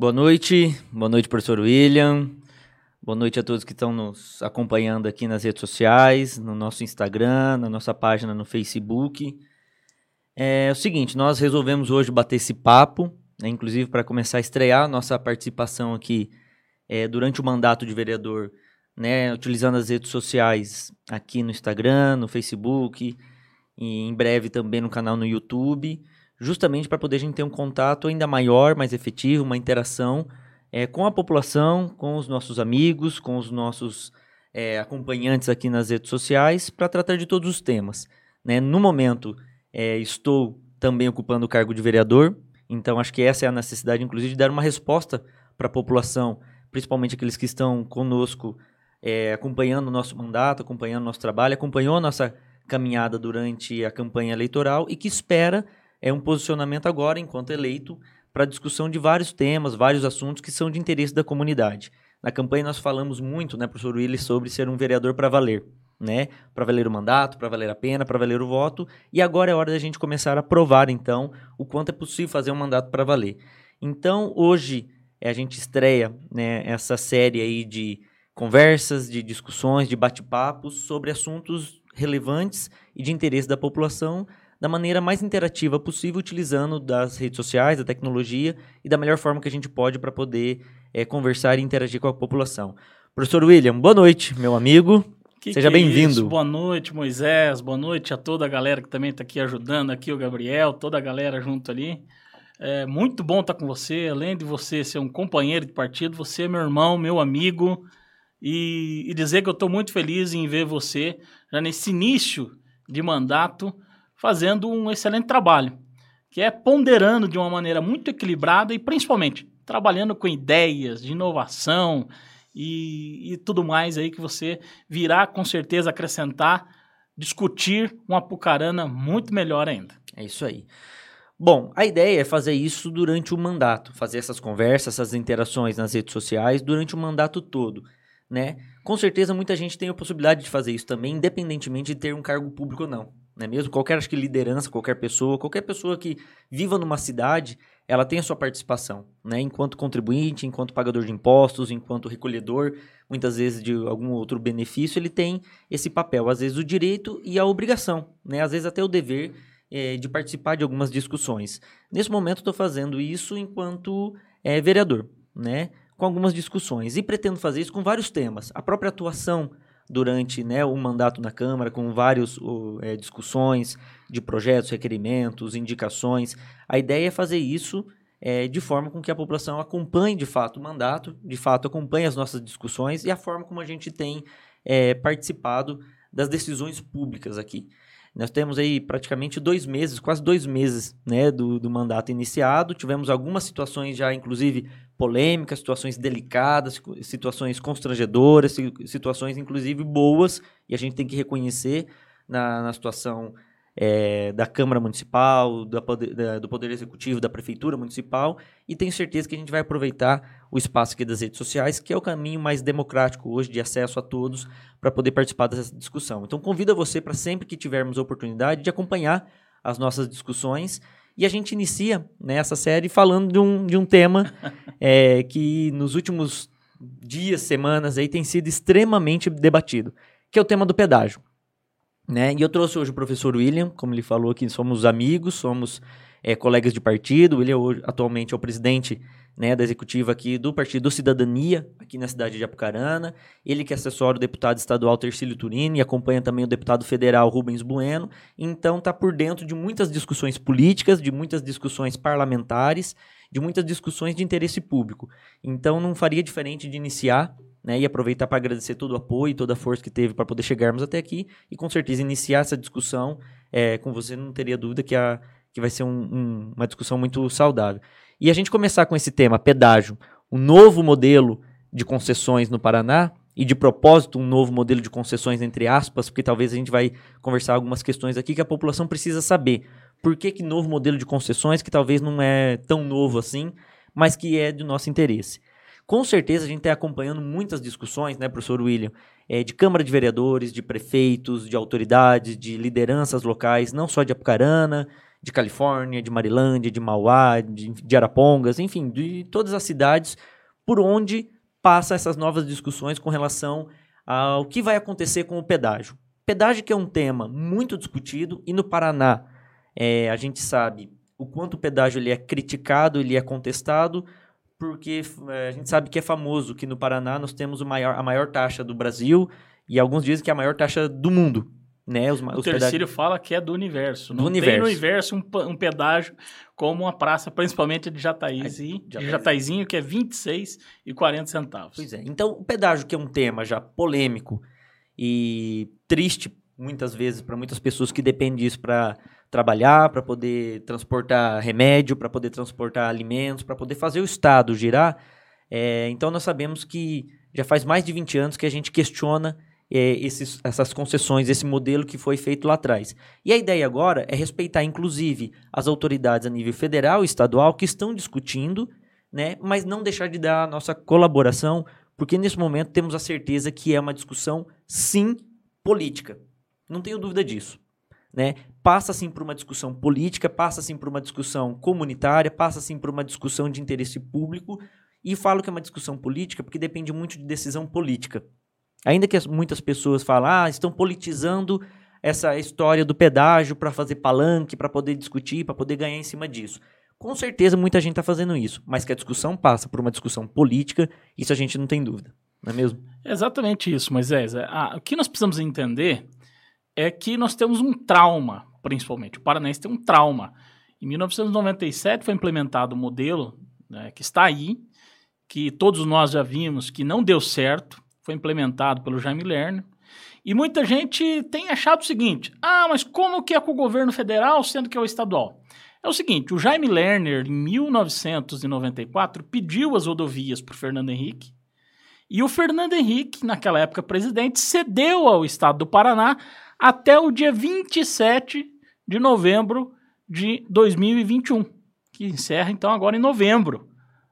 Boa noite, boa noite, professor William. Boa noite a todos que estão nos acompanhando aqui nas redes sociais, no nosso Instagram, na nossa página no Facebook. É, é o seguinte, nós resolvemos hoje bater esse papo, né, inclusive para começar a estrear nossa participação aqui é, durante o mandato de vereador, né, utilizando as redes sociais aqui no Instagram, no Facebook e em breve também no canal no YouTube, justamente para poder a gente ter um contato ainda maior, mais efetivo, uma interação é, com a população, com os nossos amigos, com os nossos é, acompanhantes aqui nas redes sociais, para tratar de todos os temas. Né? No momento, é, estou também ocupando o cargo de vereador, então acho que essa é a necessidade, inclusive, de dar uma resposta para a população, principalmente aqueles que estão conosco acompanhando o nosso mandato, acompanhando o nosso trabalho, acompanhou a nossa caminhada durante a campanha eleitoral e que espera é um posicionamento agora, enquanto eleito, para discussão de vários temas, vários assuntos que são de interesse da comunidade. Na campanha nós falamos muito, né, professor Willis, sobre ser um vereador para valer, né? Para valer o mandato, para valer a pena, para valer o voto. E agora é hora da gente começar a provar, então, o quanto é possível fazer um mandato para valer. Então, hoje, a gente estreia né, essa série aí de conversas, de discussões, de bate-papos sobre assuntos relevantes e de interesse da população da maneira mais interativa possível, utilizando das redes sociais, da tecnologia e da melhor forma que a gente pode para poder é, conversar e interagir com a população. Professor William, boa noite, meu amigo. Que Seja é bem-vindo. boa noite, Moisés. Boa noite a toda a galera que também está aqui ajudando, aqui o Gabriel, toda a galera junto ali. É muito bom estar tá com você. Além de você ser um companheiro de partido, você é meu irmão, meu amigo. E, e dizer que eu estou muito feliz em ver você já nesse início de mandato fazendo um excelente trabalho, que é ponderando de uma maneira muito equilibrada e principalmente trabalhando com ideias de inovação e, e tudo mais aí que você virá com certeza acrescentar, discutir uma Apucarana muito melhor ainda. É isso aí. Bom, a ideia é fazer isso durante o mandato, fazer essas conversas, essas interações nas redes sociais durante o mandato todo, né? Com certeza muita gente tem a possibilidade de fazer isso também, independentemente de ter um cargo público ou não não é mesmo? Qualquer acho que liderança, qualquer pessoa, qualquer pessoa que viva numa cidade, ela tem a sua participação, né? Enquanto contribuinte, enquanto pagador de impostos, enquanto recolhedor, muitas vezes de algum outro benefício, ele tem esse papel, às vezes o direito e a obrigação, né? Às vezes até o dever é, de participar de algumas discussões. Nesse momento estou fazendo isso enquanto é, vereador, né? Com algumas discussões e pretendo fazer isso com vários temas. A própria atuação durante né, o mandato na Câmara, com várias é, discussões de projetos, requerimentos, indicações. A ideia é fazer isso é, de forma com que a população acompanhe de fato o mandato, de fato acompanhe as nossas discussões e a forma como a gente tem é, participado das decisões públicas aqui. Nós temos aí praticamente dois meses, quase dois meses né, do, do mandato iniciado. Tivemos algumas situações já, inclusive, polêmicas, situações delicadas, situações constrangedoras, situações, inclusive, boas, e a gente tem que reconhecer na, na situação é, da Câmara Municipal, do poder, da, do Poder Executivo, da Prefeitura Municipal, e tenho certeza que a gente vai aproveitar o espaço aqui das redes sociais, que é o caminho mais democrático hoje de acesso a todos para poder participar dessa discussão. Então, convido você para sempre que tivermos a oportunidade de acompanhar as nossas discussões. E a gente inicia né, essa série falando de um, de um tema é, que nos últimos dias, semanas aí tem sido extremamente debatido, que é o tema do pedágio. Né? E eu trouxe hoje o professor William, como ele falou aqui, somos amigos, somos é, colegas de partido. Ele é atualmente é o presidente né, da executiva aqui do Partido Cidadania, aqui na cidade de Apucarana. Ele que assessora o deputado estadual Tercílio Turini e acompanha também o deputado federal Rubens Bueno. Então está por dentro de muitas discussões políticas, de muitas discussões parlamentares, de muitas discussões de interesse público. Então não faria diferente de iniciar né, e aproveitar para agradecer todo o apoio, toda a força que teve para poder chegarmos até aqui e com certeza iniciar essa discussão é, com você, não teria dúvida que, a, que vai ser um, um, uma discussão muito saudável. E a gente começar com esse tema, pedágio, um novo modelo de concessões no Paraná e de propósito um novo modelo de concessões entre aspas, porque talvez a gente vai conversar algumas questões aqui que a população precisa saber. Por que, que novo modelo de concessões que talvez não é tão novo assim, mas que é do nosso interesse? Com certeza a gente está acompanhando muitas discussões, né, professor William, é, de Câmara de Vereadores, de prefeitos, de autoridades, de lideranças locais, não só de Apucarana, de Califórnia, de Marilândia, de Mauá, de, de Arapongas, enfim, de todas as cidades por onde passa essas novas discussões com relação ao que vai acontecer com o pedágio. Pedágio que é um tema muito discutido e no Paraná é, a gente sabe o quanto o pedágio ele é criticado, ele é contestado, porque é, a gente sabe que é famoso que no Paraná nós temos maior, a maior taxa do Brasil e alguns dizem que é a maior taxa do mundo. Né, os, o os Terceiro fala que é do universo. Não do tem universo. no universo um, um, pedágio como uma praça, principalmente de Jataizinho, de Jataizinho, que é 26 e 40 centavos. Pois é. Então, o pedágio, que é um tema já polêmico e triste, muitas vezes, para muitas pessoas que dependem disso para trabalhar, para poder transportar remédio, para poder transportar alimentos, para poder fazer o Estado girar. É, então, nós sabemos que já faz mais de 20 anos que a gente questiona é, esses, essas concessões, esse modelo que foi feito lá atrás. E a ideia agora é respeitar, inclusive, as autoridades a nível federal e estadual que estão discutindo, né, mas não deixar de dar a nossa colaboração, porque nesse momento temos a certeza que é uma discussão, sim, política. Não tenho dúvida disso. Né? Passa sim por uma discussão política, passa sim por uma discussão comunitária, passa sim por uma discussão de interesse público. E falo que é uma discussão política porque depende muito de decisão política. Ainda que muitas pessoas falam, ah, estão politizando essa história do pedágio para fazer palanque, para poder discutir, para poder ganhar em cima disso. Com certeza muita gente está fazendo isso, mas que a discussão passa por uma discussão política, isso a gente não tem dúvida, não é mesmo? Exatamente isso, Moisés. Ah, o que nós precisamos entender é que nós temos um trauma, principalmente. O Paranaense tem um trauma. Em 1997 foi implementado um modelo né, que está aí, que todos nós já vimos que não deu certo, foi implementado pelo Jaime Lerner. E muita gente tem achado o seguinte: ah, mas como que é com o governo federal, sendo que é o estadual? É o seguinte: o Jaime Lerner, em 1994, pediu as rodovias para o Fernando Henrique. E o Fernando Henrique, naquela época presidente, cedeu ao estado do Paraná até o dia 27 de novembro de 2021, que encerra então agora em novembro.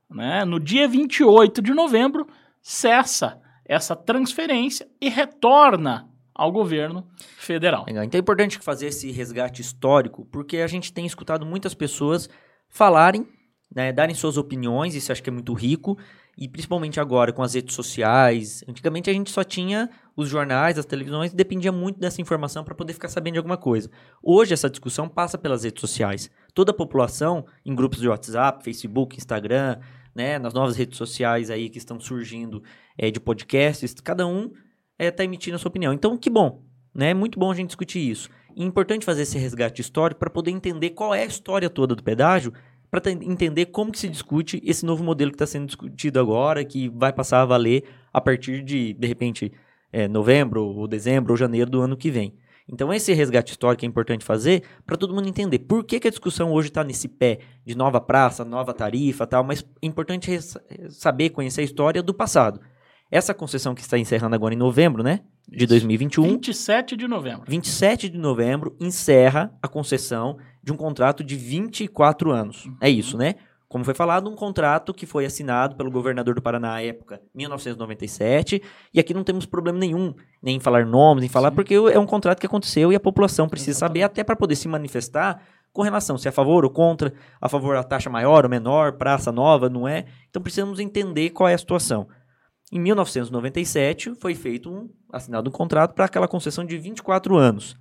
Né? No dia 28 de novembro, cessa essa transferência e retorna ao governo federal. Então é importante fazer esse resgate histórico, porque a gente tem escutado muitas pessoas falarem, né, darem suas opiniões, isso acho que é muito rico, e principalmente agora com as redes sociais. Antigamente a gente só tinha os jornais, as televisões, dependia muito dessa informação para poder ficar sabendo de alguma coisa. Hoje essa discussão passa pelas redes sociais. Toda a população, em grupos de WhatsApp, Facebook, Instagram, né, nas novas redes sociais aí que estão surgindo é, de podcasts, cada um está é, tá emitindo a sua opinião. Então, que bom, né? É muito bom a gente discutir isso. E é importante fazer esse resgate histórico para poder entender qual é a história toda do pedágio, para entender como que se discute esse novo modelo que está sendo discutido agora, que vai passar a valer a partir de, de repente, é, novembro, ou dezembro, ou janeiro do ano que vem. Então, esse resgate histórico é importante fazer para todo mundo entender por que, que a discussão hoje está nesse pé de nova praça, nova tarifa tal, mas é importante saber, conhecer a história do passado. Essa concessão que está encerrando agora em novembro, né? De 2021. 27 de novembro. 27 de novembro encerra a concessão de um contrato de 24 anos. Uhum. É isso, né? Como foi falado, um contrato que foi assinado pelo governador do Paraná à época, 1997, e aqui não temos problema nenhum, nem em falar nomes, nem falar, Sim. porque é um contrato que aconteceu e a população precisa Exatamente. saber até para poder se manifestar com relação se é a favor ou contra, a favor da taxa maior ou menor, praça nova, não é? Então precisamos entender qual é a situação. Em 1997 foi feito um assinado um contrato para aquela concessão de 24 anos.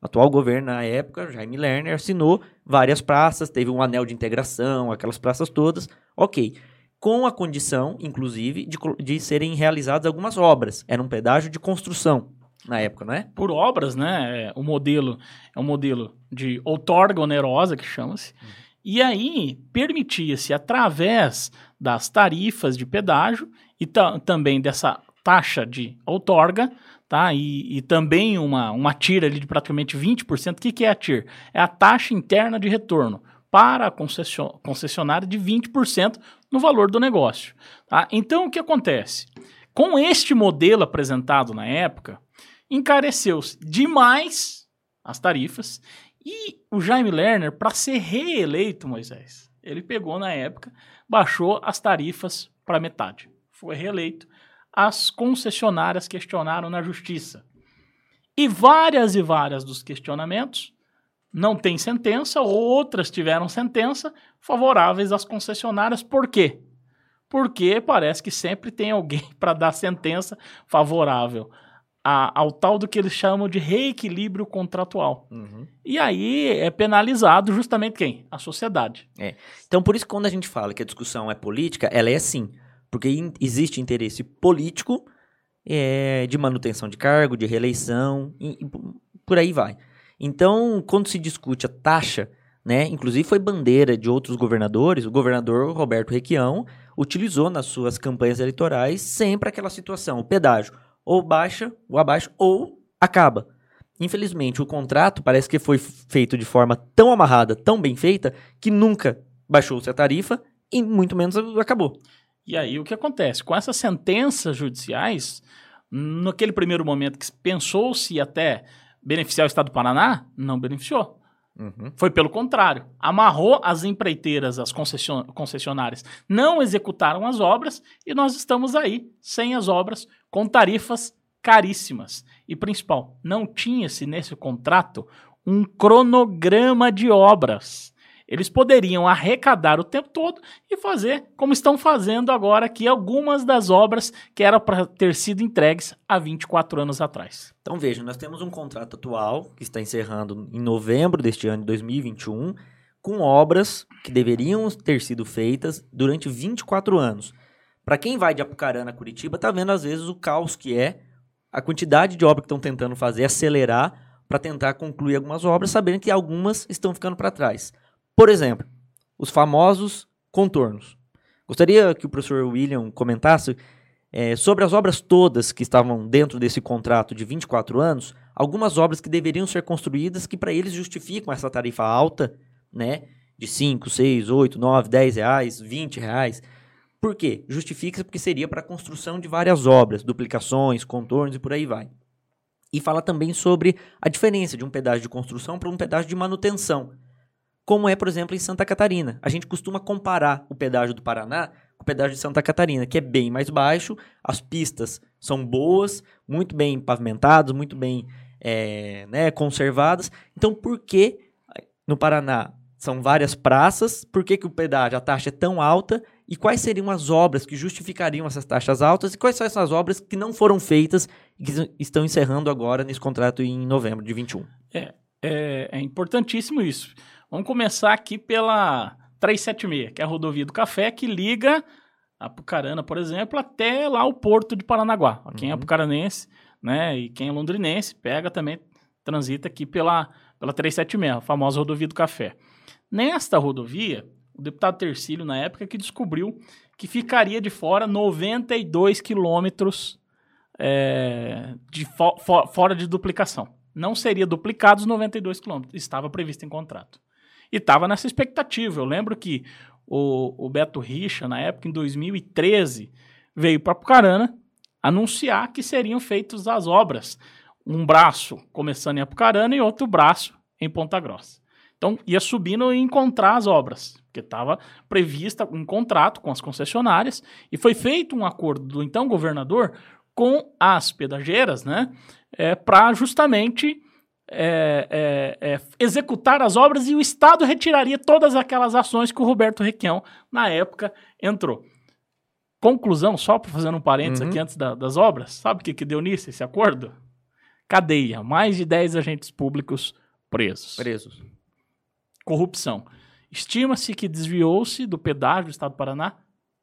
O atual governo, na época, Jaime Lerner, assinou várias praças, teve um anel de integração, aquelas praças todas, ok. Com a condição, inclusive, de, de serem realizadas algumas obras. Era um pedágio de construção na época, não é? Por obras, né? É, o modelo é um modelo de outorga onerosa, que chama-se. Uhum. E aí permitia-se, através das tarifas de pedágio e também dessa taxa de outorga, tá? E, e, também uma, uma TIR ali de praticamente 20%. O que, que é a TIR? É a taxa interna de retorno para a concessionária de 20% no valor do negócio. Tá? Então, o que acontece? Com este modelo apresentado na época, encareceu-se demais as tarifas e o Jaime Lerner, para ser reeleito, Moisés, ele pegou na época, baixou as tarifas para metade. Foi reeleito as concessionárias questionaram na justiça. E várias e várias dos questionamentos não tem sentença, outras tiveram sentença favoráveis às concessionárias. Por quê? Porque parece que sempre tem alguém para dar sentença favorável a, ao tal do que eles chamam de reequilíbrio contratual. Uhum. E aí é penalizado justamente quem? A sociedade. É. Então, por isso que quando a gente fala que a discussão é política, ela é assim. Porque in, existe interesse político é, de manutenção de cargo, de reeleição, e, e por aí vai. Então, quando se discute a taxa, né, inclusive foi bandeira de outros governadores, o governador Roberto Requião utilizou nas suas campanhas eleitorais sempre aquela situação, o pedágio ou baixa, ou abaixo, ou acaba. Infelizmente, o contrato parece que foi feito de forma tão amarrada, tão bem feita, que nunca baixou-se a tarifa e muito menos acabou. E aí o que acontece? Com essas sentenças judiciais, naquele primeiro momento que pensou-se até beneficiar o Estado do Paraná, não beneficiou. Uhum. Foi pelo contrário. Amarrou as empreiteiras, as concessionárias, não executaram as obras e nós estamos aí, sem as obras, com tarifas caríssimas. E principal, não tinha-se nesse contrato um cronograma de obras. Eles poderiam arrecadar o tempo todo e fazer como estão fazendo agora aqui algumas das obras que eram para ter sido entregues há 24 anos atrás. Então veja, nós temos um contrato atual que está encerrando em novembro deste ano de 2021 com obras que deveriam ter sido feitas durante 24 anos. Para quem vai de Apucarana a Curitiba, tá vendo às vezes o caos que é a quantidade de obra que estão tentando fazer, acelerar para tentar concluir algumas obras, sabendo que algumas estão ficando para trás. Por exemplo, os famosos contornos. Gostaria que o professor William comentasse é, sobre as obras todas que estavam dentro desse contrato de 24 anos, algumas obras que deveriam ser construídas que para eles justificam essa tarifa alta, né? De 5, 6, 8, 9, 10 reais, 20 reais. Por quê? Justifica-se porque seria para a construção de várias obras, duplicações, contornos e por aí vai. E fala também sobre a diferença de um pedágio de construção para um pedágio de manutenção como é, por exemplo, em Santa Catarina. A gente costuma comparar o pedágio do Paraná com o pedágio de Santa Catarina, que é bem mais baixo, as pistas são boas, muito bem pavimentadas, muito bem é, né, conservadas. Então, por que no Paraná são várias praças? Por que, que o pedágio, a taxa é tão alta? E quais seriam as obras que justificariam essas taxas altas? E quais são essas obras que não foram feitas e que estão encerrando agora nesse contrato em novembro de 21? É, é, é importantíssimo isso. Vamos começar aqui pela 376, que é a rodovia do Café, que liga a Pucarana, por exemplo, até lá o porto de Paranaguá. Quem é uhum. é apucaranense né, e quem é londrinense, pega também, transita aqui pela, pela 376, a famosa rodovia do Café. Nesta rodovia, o deputado Tercílio, na época, que descobriu que ficaria de fora 92 quilômetros é, de fo fora de duplicação. Não seria duplicado os 92 quilômetros, estava previsto em contrato. E estava nessa expectativa. Eu lembro que o, o Beto Richa, na época, em 2013, veio para Apucarana anunciar que seriam feitas as obras. Um braço começando em Apucarana e outro braço em Ponta Grossa. Então, ia subindo e encontrar as obras, porque estava prevista um contrato com as concessionárias e foi feito um acordo do então governador com as pedageiras, né, é, para justamente é, é, é, executar as obras e o Estado retiraria todas aquelas ações que o Roberto Requião, na época, entrou. Conclusão, só para fazer um parênteses uhum. aqui antes da, das obras, sabe o que, que deu nisso, esse acordo? Cadeia, mais de 10 agentes públicos presos. Presos. Corrupção. Estima-se que desviou-se do pedágio do Estado do Paraná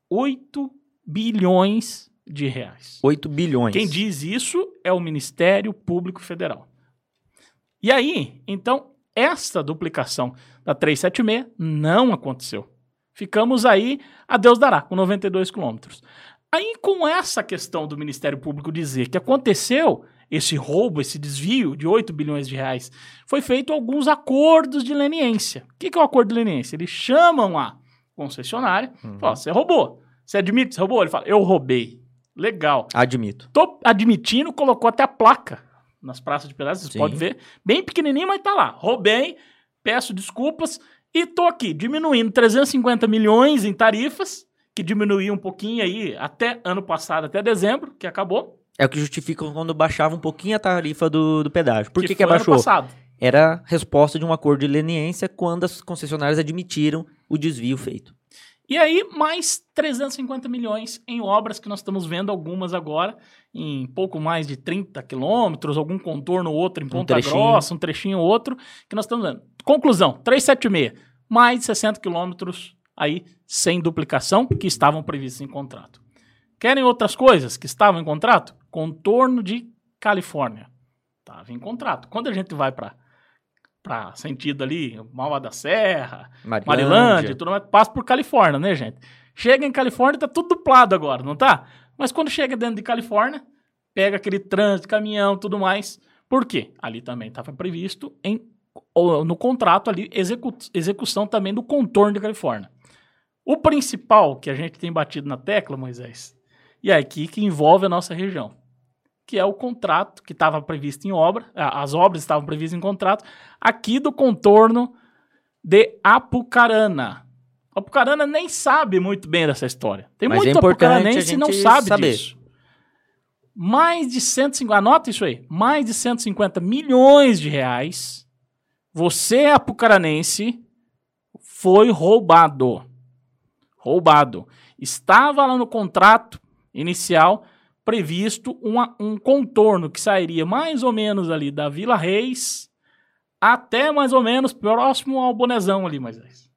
8 bilhões de reais. 8 bilhões. Quem diz isso é o Ministério Público Federal. E aí, então, esta duplicação da 376 não aconteceu. Ficamos aí, a Deus dará, com 92 quilômetros. Aí, com essa questão do Ministério Público dizer que aconteceu esse roubo, esse desvio de 8 bilhões de reais, foi feito alguns acordos de leniência. O que é o acordo de leniência? Eles chamam a concessionária, uhum. falam, você roubou. Você admite que você roubou? Ele fala, eu roubei. Legal. Admito. Tô admitindo, colocou até a placa nas praças de pedaços, você pode ver, bem pequenininho, mas tá lá. Roubei, peço desculpas e tô aqui diminuindo 350 milhões em tarifas, que diminuiu um pouquinho aí até ano passado, até dezembro, que acabou. É o que justifica quando baixava um pouquinho a tarifa do, do pedágio. Por que, que, que abaixou? era a resposta de um acordo de leniência quando as concessionárias admitiram o desvio feito. E aí, mais 350 milhões em obras que nós estamos vendo algumas agora, em pouco mais de 30 quilômetros, algum contorno outro em Ponta um Grossa, um trechinho outro, que nós estamos vendo. Conclusão, 376, mais de 60 quilômetros aí sem duplicação que estavam previstos em contrato. Querem outras coisas que estavam em contrato? Contorno de Califórnia. Estava em contrato. Quando a gente vai para para sentido ali, Mauá da Serra, Marilândia, Marilândia tudo mais, passa por Califórnia, né, gente? Chega em Califórnia, tá tudo duplado agora, não tá? Mas quando chega dentro de Califórnia, pega aquele trânsito, caminhão, tudo mais. Por quê? Ali também estava previsto em no contrato ali execu execução também do contorno de Califórnia. O principal que a gente tem batido na tecla, Moisés, e é aqui que envolve a nossa região, que é o contrato que estava previsto em obra, as obras estavam previstas em contrato, aqui do contorno de Apucarana. Apucarana nem sabe muito bem dessa história. Tem Mas muito é apucaranense que não sabe saber. disso. Mais de 150, anota isso aí, mais de 150 milhões de reais, você apucaranense foi roubado. Roubado. Estava lá no contrato inicial previsto uma, um contorno que sairia mais ou menos ali da Vila Reis até mais ou menos próximo ao Bonezão ali, Moisés.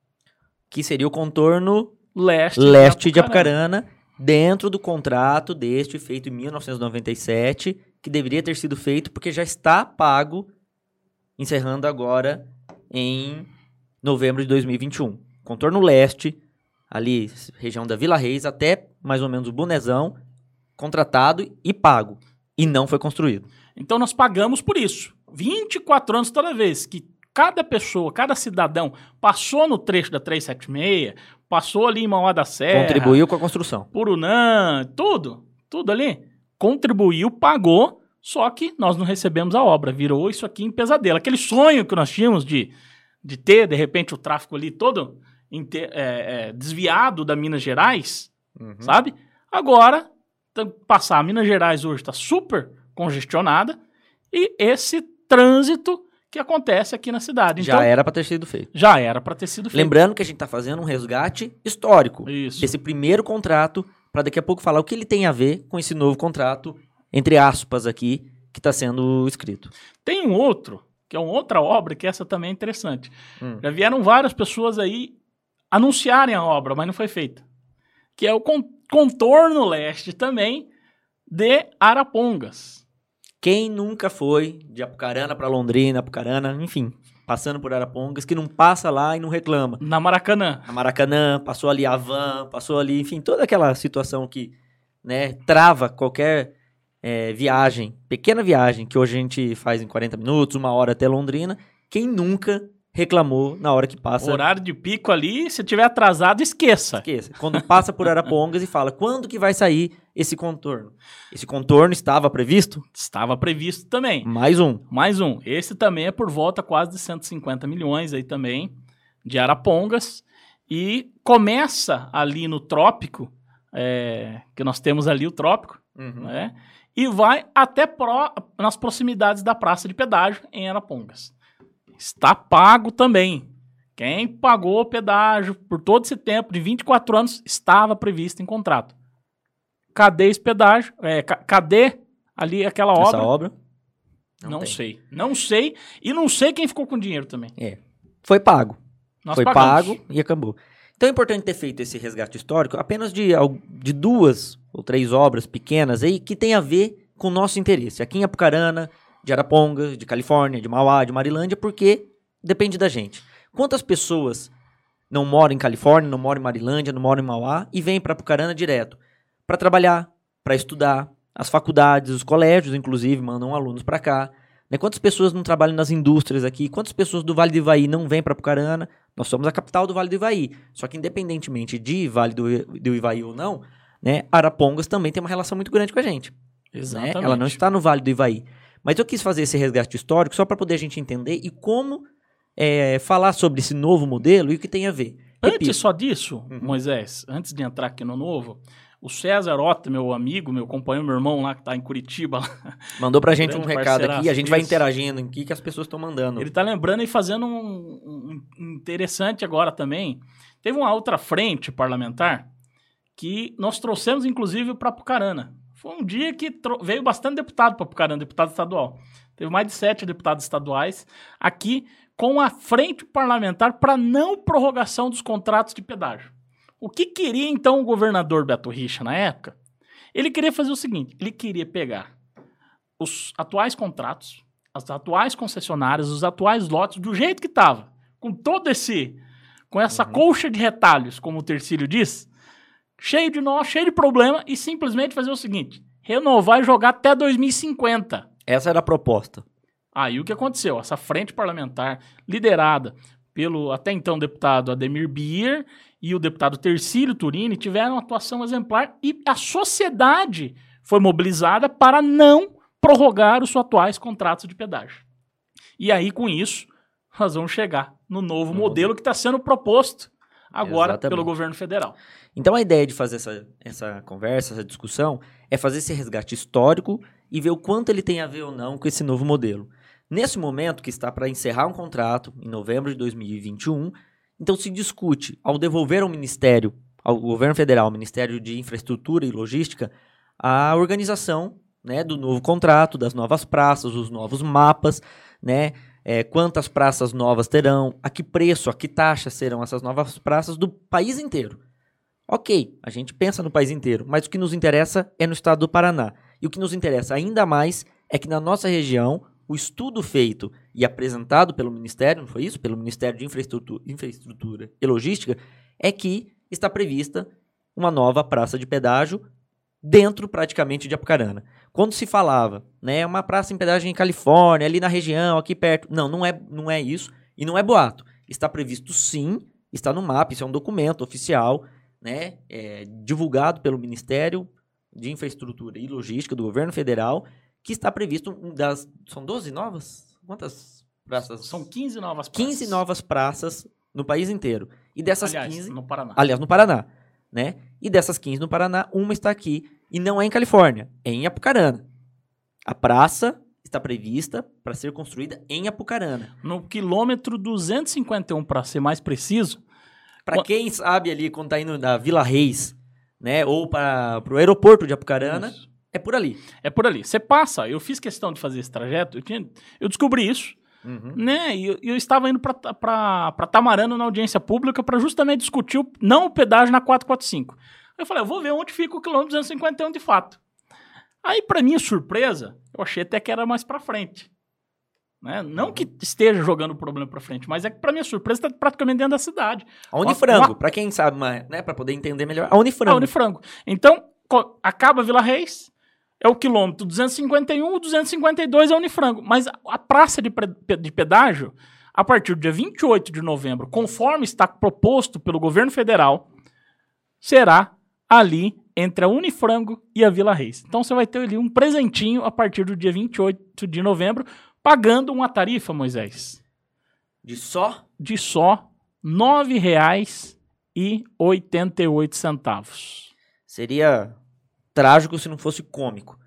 Que seria o contorno leste, leste de, Apucarana. de Apucarana, dentro do contrato deste feito em 1997, que deveria ter sido feito porque já está pago, encerrando agora em novembro de 2021. Contorno leste, ali, região da Vila Reis, até mais ou menos o Bonezão, contratado e pago. E não foi construído. Então nós pagamos por isso. 24 anos toda vez que cada pessoa, cada cidadão passou no trecho da 376, passou ali em Mauá da Serra. Contribuiu com a construção. Purunã, tudo, tudo ali. Contribuiu, pagou, só que nós não recebemos a obra. Virou isso aqui em pesadelo. Aquele sonho que nós tínhamos de, de ter, de repente, o tráfego ali todo é, é, desviado da Minas Gerais, uhum. sabe? Agora, passar a Minas Gerais hoje está super congestionada e esse trânsito que acontece aqui na cidade. Então, já era para ter sido feito. Já era para ter sido feito. Lembrando que a gente está fazendo um resgate histórico Isso. desse primeiro contrato, para daqui a pouco falar o que ele tem a ver com esse novo contrato, entre aspas aqui, que está sendo escrito. Tem um outro, que é uma outra obra, que essa também é interessante. Hum. Já vieram várias pessoas aí anunciarem a obra, mas não foi feita. Que é o contorno leste também de Arapongas. Quem nunca foi de Apucarana para Londrina, Apucarana, enfim, passando por Arapongas, que não passa lá e não reclama. Na Maracanã. Na Maracanã, passou ali a van, passou ali, enfim, toda aquela situação que né, trava qualquer é, viagem, pequena viagem que hoje a gente faz em 40 minutos, uma hora até Londrina. Quem nunca reclamou na hora que passa. Horário de pico ali, se tiver atrasado, esqueça. Esqueça. Quando passa por Arapongas e fala, quando que vai sair esse contorno? Esse contorno estava previsto? Estava previsto também. Mais um. Mais um. Esse também é por volta quase de 150 milhões aí também, de Arapongas. E começa ali no trópico, é, que nós temos ali o trópico, uhum. né? E vai até pro, nas proximidades da praça de pedágio em Arapongas está pago também. Quem pagou o pedágio por todo esse tempo de 24 anos estava previsto em contrato. Cadê esse pedágio? É, cadê ali aquela obra? Essa obra? Não, não sei. Não sei. E não sei quem ficou com o dinheiro também. É. Foi pago. Nós Foi pagamos. pago e acabou. Então é importante ter feito esse resgate histórico apenas de, de duas ou três obras pequenas aí que tem a ver com o nosso interesse. Aqui em Apucarana, de Araponga, de Califórnia, de Mauá, de Marilândia, porque depende da gente. Quantas pessoas não moram em Califórnia, não moram em Marilândia, não moram em Mauá e vêm para Apucarana direto para trabalhar, para estudar, as faculdades, os colégios, inclusive, mandam alunos para cá. Né? Quantas pessoas não trabalham nas indústrias aqui? Quantas pessoas do Vale do Ivaí não vêm para Apucarana? Nós somos a capital do Vale do Ivaí. Só que independentemente de Vale do, do Ivaí ou não, né, Arapongas também tem uma relação muito grande com a gente. Exatamente. Né? Ela não está no Vale do Ivaí. Mas eu quis fazer esse resgate histórico só para poder a gente entender e como é, falar sobre esse novo modelo e o que tem a ver. Repito. Antes só disso, uhum. Moisés, antes de entrar aqui no novo, O César Ota, meu amigo, meu companheiro, meu irmão lá que está em Curitiba. Mandou pra gente um recado aqui, a gente vai interagindo em que, que as pessoas estão mandando. Ele está lembrando e fazendo um, um, interessante agora também. Teve uma outra frente parlamentar que nós trouxemos, inclusive, para Pucarana. Foi um dia que veio bastante deputado para Pucarana, deputado estadual. Teve mais de sete deputados estaduais aqui com a frente parlamentar para não prorrogação dos contratos de pedágio. O que queria então o governador Beto Richa na época? Ele queria fazer o seguinte: ele queria pegar os atuais contratos, as atuais concessionárias, os atuais lotes do jeito que estava, com todo esse, com essa uhum. colcha de retalhos, como o Tercílio diz, cheio de nó, cheio de problema, e simplesmente fazer o seguinte: renovar e jogar até 2050. Essa era a proposta. Aí o que aconteceu? Essa frente parlamentar, liderada pelo até então deputado Ademir Bier e o deputado Tercílio Turini, tiveram uma atuação exemplar e a sociedade foi mobilizada para não prorrogar os atuais contratos de pedágio. E aí, com isso, nós vamos chegar no novo modelo que está sendo proposto agora Exatamente. pelo governo federal. Então, a ideia de fazer essa, essa conversa, essa discussão, é fazer esse resgate histórico e ver o quanto ele tem a ver ou não com esse novo modelo. Nesse momento, que está para encerrar um contrato, em novembro de 2021, então se discute, ao devolver ao Ministério, ao governo federal, ao Ministério de Infraestrutura e Logística, a organização né, do novo contrato, das novas praças, os novos mapas, né, é, quantas praças novas terão, a que preço, a que taxa serão essas novas praças do país inteiro. Ok, a gente pensa no país inteiro, mas o que nos interessa é no estado do Paraná. E o que nos interessa ainda mais é que na nossa região o estudo feito e apresentado pelo Ministério, não foi isso? Pelo Ministério de Infraestrutura, Infraestrutura e Logística, é que está prevista uma nova praça de pedágio dentro praticamente de Apucarana. Quando se falava, né, uma praça em pedágio em Califórnia, ali na região, aqui perto, não, não é, não é isso e não é boato. Está previsto sim, está no mapa, isso é um documento oficial, né, é, divulgado pelo Ministério de Infraestrutura e Logística do Governo Federal que está previsto das são 12 novas? Quantas praças? São 15 novas praças. 15 novas praças no país inteiro. E dessas aliás, 15 no Paraná. Aliás, no Paraná, né? E dessas 15 no Paraná, uma está aqui e não é em Califórnia, é em Apucarana. A praça está prevista para ser construída em Apucarana. No quilômetro 251, para ser mais preciso. Para quem sabe ali, quando está indo da Vila Reis, né, ou para o aeroporto de Apucarana, Isso. É por ali. É por ali. Você passa, eu fiz questão de fazer esse trajeto, eu, tinha, eu descobri isso, uhum. né? E eu, eu, estava indo para Tamarano na audiência pública para justamente discutir o, não o pedágio na 445. Eu falei, eu vou ver onde fica o quilômetro 251 de fato. Aí, para minha surpresa, eu achei até que era mais para frente. Né? Não que esteja jogando o problema para frente, mas é que, para minha surpresa, está praticamente dentro da cidade. A Unifrango, uma... para quem sabe, né, para poder entender melhor, a Unifrango. A Unifrango. Então, acaba Vila Reis, é o quilômetro 251, o 252 é Unifrango. Mas a praça de, de pedágio, a partir do dia 28 de novembro, conforme está proposto pelo governo federal, será ali entre a Unifrango e a Vila Reis. Então você vai ter ali um presentinho a partir do dia 28 de novembro, pagando uma tarifa, Moisés. De só? De só R$ 9,88. Seria trágico se não fosse cômico.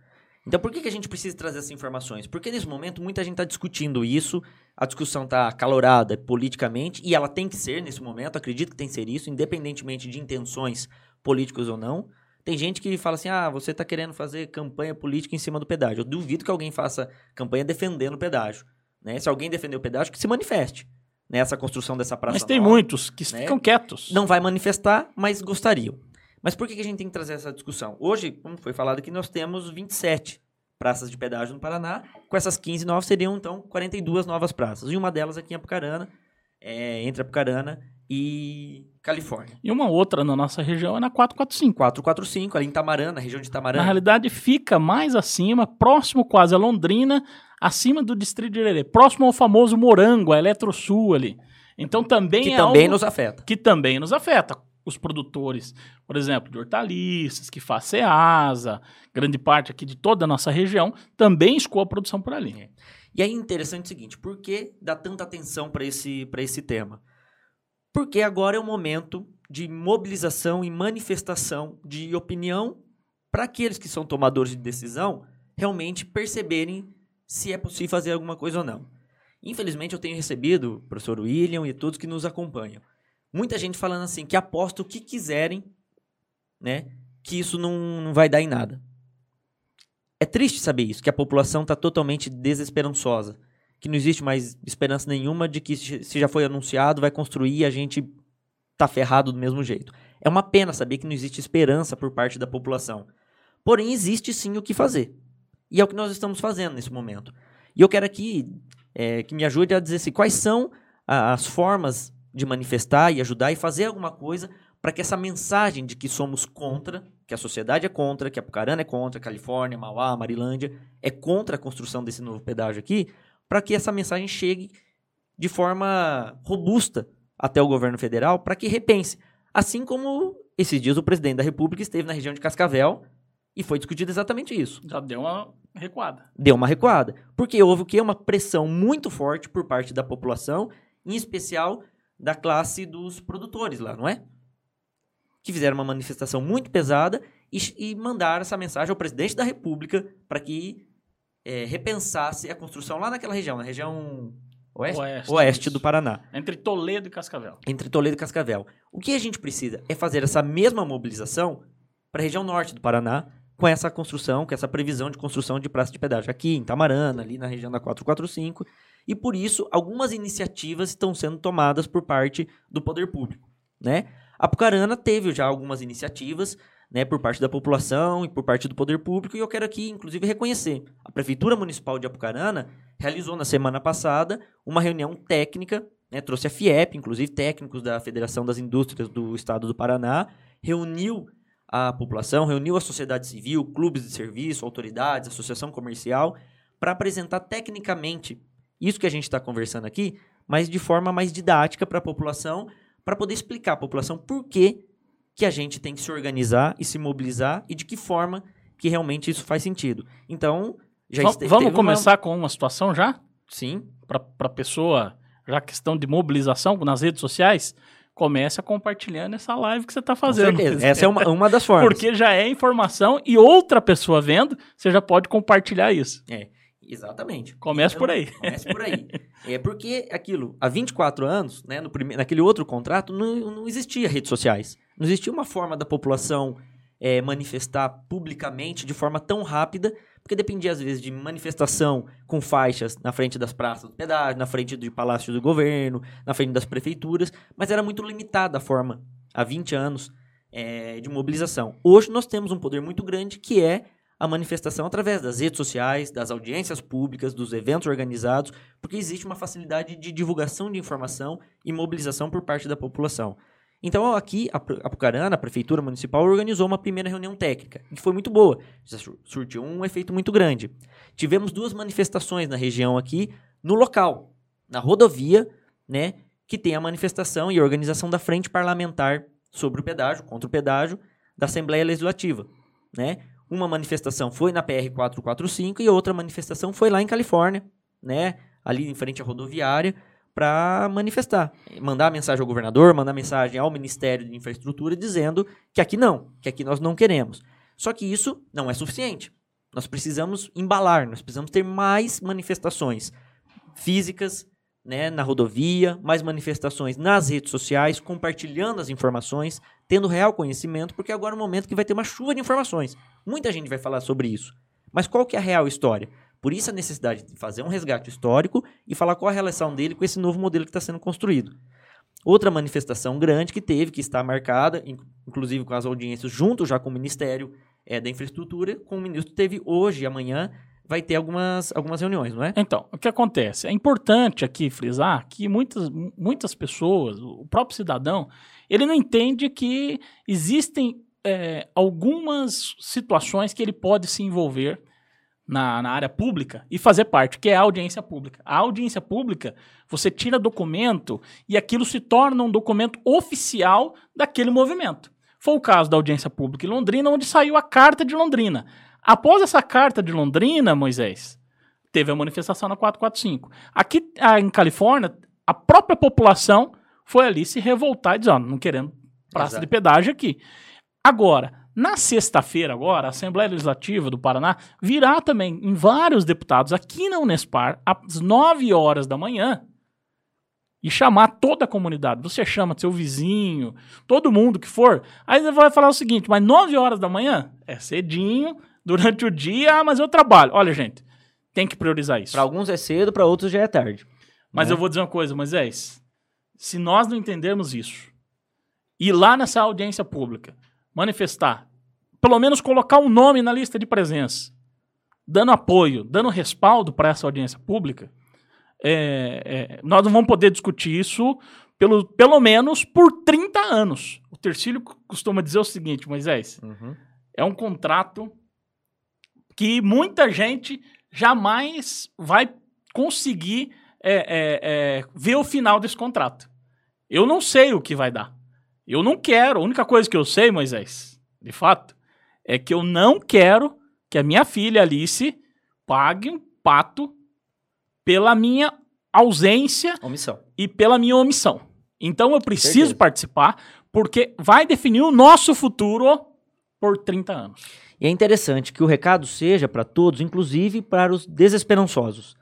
Então por que, que a gente precisa trazer essas informações? Porque nesse momento muita gente está discutindo isso, a discussão está acalorada politicamente, e ela tem que ser nesse momento, acredito que tem que ser isso, independentemente de intenções políticas ou não. Tem gente que fala assim: ah, você está querendo fazer campanha política em cima do pedágio. Eu duvido que alguém faça campanha defendendo o pedágio. Né? Se alguém defender o pedágio, que se manifeste nessa construção dessa praça. Mas tem nova, muitos que né? ficam quietos. Não vai manifestar, mas gostariam. Mas por que a gente tem que trazer essa discussão? Hoje, como foi falado aqui, nós temos 27 praças de pedágio no Paraná. Com essas 15 novas, seriam então 42 novas praças. E uma delas aqui em Apucarana, é, entre Apucarana e Califórnia. E uma outra na nossa região é na 445. 445, ali em Tamarana, na região de Tamarana. Na realidade, fica mais acima, próximo quase a Londrina, acima do Distrito de Irerê, próximo ao famoso Morango, a Eletrosul ali. Então também que é também nos afeta. Que também nos afeta os produtores, por exemplo, de hortaliças, que faz Ceasa, grande parte aqui de toda a nossa região, também escoa a produção por ali. É. E aí interessante o seguinte, por que dá tanta atenção para esse, esse tema? Porque agora é o momento de mobilização e manifestação de opinião para aqueles que são tomadores de decisão realmente perceberem se é possível fazer alguma coisa ou não. Infelizmente, eu tenho recebido, professor William e todos que nos acompanham, muita gente falando assim, que aposta o que quiserem, né, que isso não, não vai dar em nada. É triste saber isso, que a população está totalmente desesperançosa, que não existe mais esperança nenhuma de que se já foi anunciado, vai construir e a gente tá ferrado do mesmo jeito. É uma pena saber que não existe esperança por parte da população. Porém, existe sim o que fazer. E é o que nós estamos fazendo nesse momento. E eu quero aqui é, que me ajude a dizer assim, quais são as formas de manifestar e ajudar e fazer alguma coisa para que essa mensagem de que somos contra, que a sociedade é contra, que a Pucarana é contra, Califórnia, Mauá, Marilândia é contra a construção desse novo pedágio aqui, para que essa mensagem chegue de forma robusta até o governo federal para que repense. Assim como esses dias o presidente da República esteve na região de Cascavel e foi discutido exatamente isso. Já deu uma recuada. Deu uma recuada. Porque houve o quê? Uma pressão muito forte por parte da população, em especial da classe dos produtores lá, não é? Que fizeram uma manifestação muito pesada e, e mandaram essa mensagem ao presidente da República para que é, repensasse a construção lá naquela região, na região oeste, oeste, oeste do Paraná. Entre Toledo e Cascavel. Entre Toledo e Cascavel. O que a gente precisa é fazer essa mesma mobilização para a região norte do Paraná, com essa construção, com essa previsão de construção de praça de pedágio aqui em Tamarana, ali na região da 445, e por isso algumas iniciativas estão sendo tomadas por parte do poder público, né? A Pucarana teve já algumas iniciativas, né, por parte da população e por parte do poder público, e eu quero aqui, inclusive, reconhecer. A Prefeitura Municipal de Apucarana realizou na semana passada uma reunião técnica, né, trouxe a FIEP, inclusive técnicos da Federação das Indústrias do Estado do Paraná, reuniu a população, reuniu a sociedade civil, clubes de serviço, autoridades, associação comercial, para apresentar tecnicamente isso que a gente está conversando aqui, mas de forma mais didática para a população, para poder explicar à população por que, que a gente tem que se organizar e se mobilizar e de que forma que realmente isso faz sentido. Então, já Vamos começar uma... com uma situação já? Sim. Para a pessoa, já questão de mobilização nas redes sociais, comece a compartilhando essa live que você está fazendo. Com certeza. Essa é uma, uma das formas. Porque já é informação e outra pessoa vendo, você já pode compartilhar isso. É, exatamente. Comece então, por aí. Comece por aí. é porque aquilo, há 24 anos, né, no prime... naquele outro contrato, não, não existia redes sociais. Não existia uma forma da população é, manifestar publicamente de forma tão rápida porque dependia às vezes de manifestação com faixas na frente das praças do pedágio, na frente de palácios do governo, na frente das prefeituras, mas era muito limitada a forma, há 20 anos, é, de mobilização. Hoje nós temos um poder muito grande que é a manifestação através das redes sociais, das audiências públicas, dos eventos organizados, porque existe uma facilidade de divulgação de informação e mobilização por parte da população. Então, aqui, a Apucarana, a Prefeitura Municipal, organizou uma primeira reunião técnica, que foi muito boa, já surtiu um efeito muito grande. Tivemos duas manifestações na região aqui, no local, na rodovia, né, que tem a manifestação e a organização da Frente Parlamentar sobre o pedágio, contra o pedágio, da Assembleia Legislativa, né? Uma manifestação foi na PR 445 e outra manifestação foi lá em Califórnia, né, ali em frente à rodoviária, para manifestar, mandar mensagem ao governador, mandar mensagem ao Ministério de Infraestrutura dizendo que aqui não, que aqui nós não queremos. Só que isso não é suficiente. Nós precisamos embalar, nós precisamos ter mais manifestações físicas, né, na rodovia, mais manifestações nas redes sociais, compartilhando as informações, tendo real conhecimento, porque agora é o momento que vai ter uma chuva de informações. Muita gente vai falar sobre isso. Mas qual que é a real história? Por isso a necessidade de fazer um resgate histórico e falar qual a relação dele com esse novo modelo que está sendo construído. Outra manifestação grande que teve, que está marcada, inclusive com as audiências junto já com o Ministério é, da Infraestrutura, com o ministro teve hoje e amanhã, vai ter algumas, algumas reuniões, não é? Então, o que acontece? É importante aqui frisar que muitas, muitas pessoas, o próprio cidadão, ele não entende que existem é, algumas situações que ele pode se envolver na, na área pública e fazer parte, que é a audiência pública. A audiência pública, você tira documento e aquilo se torna um documento oficial daquele movimento. Foi o caso da audiência pública em Londrina, onde saiu a Carta de Londrina. Após essa Carta de Londrina, Moisés, teve a manifestação na 445. Aqui em Califórnia, a própria população foi ali se revoltar e dizer, ó, não querendo praça Exato. de pedágio aqui. Agora, na sexta-feira agora, a Assembleia Legislativa do Paraná virá também em vários deputados aqui na Unespar às 9 horas da manhã e chamar toda a comunidade. Você chama seu vizinho, todo mundo que for. Aí você vai falar o seguinte: mas 9 horas da manhã é cedinho, durante o dia, ah, mas eu trabalho. Olha, gente, tem que priorizar isso. Para alguns é cedo, para outros já é tarde. Mas né? eu vou dizer uma coisa, Moisés. Se nós não entendermos isso, ir lá nessa audiência pública, manifestar, pelo menos colocar o um nome na lista de presença, dando apoio, dando respaldo para essa audiência pública, é, é, nós não vamos poder discutir isso pelo, pelo menos por 30 anos. O Tercílio costuma dizer o seguinte, Moisés, uhum. é um contrato que muita gente jamais vai conseguir é, é, é, ver o final desse contrato. Eu não sei o que vai dar. Eu não quero. A única coisa que eu sei, Moisés, de fato, é que eu não quero que a minha filha Alice pague um pato pela minha ausência omissão. e pela minha omissão. Então eu preciso participar porque vai definir o nosso futuro por 30 anos. E é interessante que o recado seja para todos, inclusive para os desesperançosos.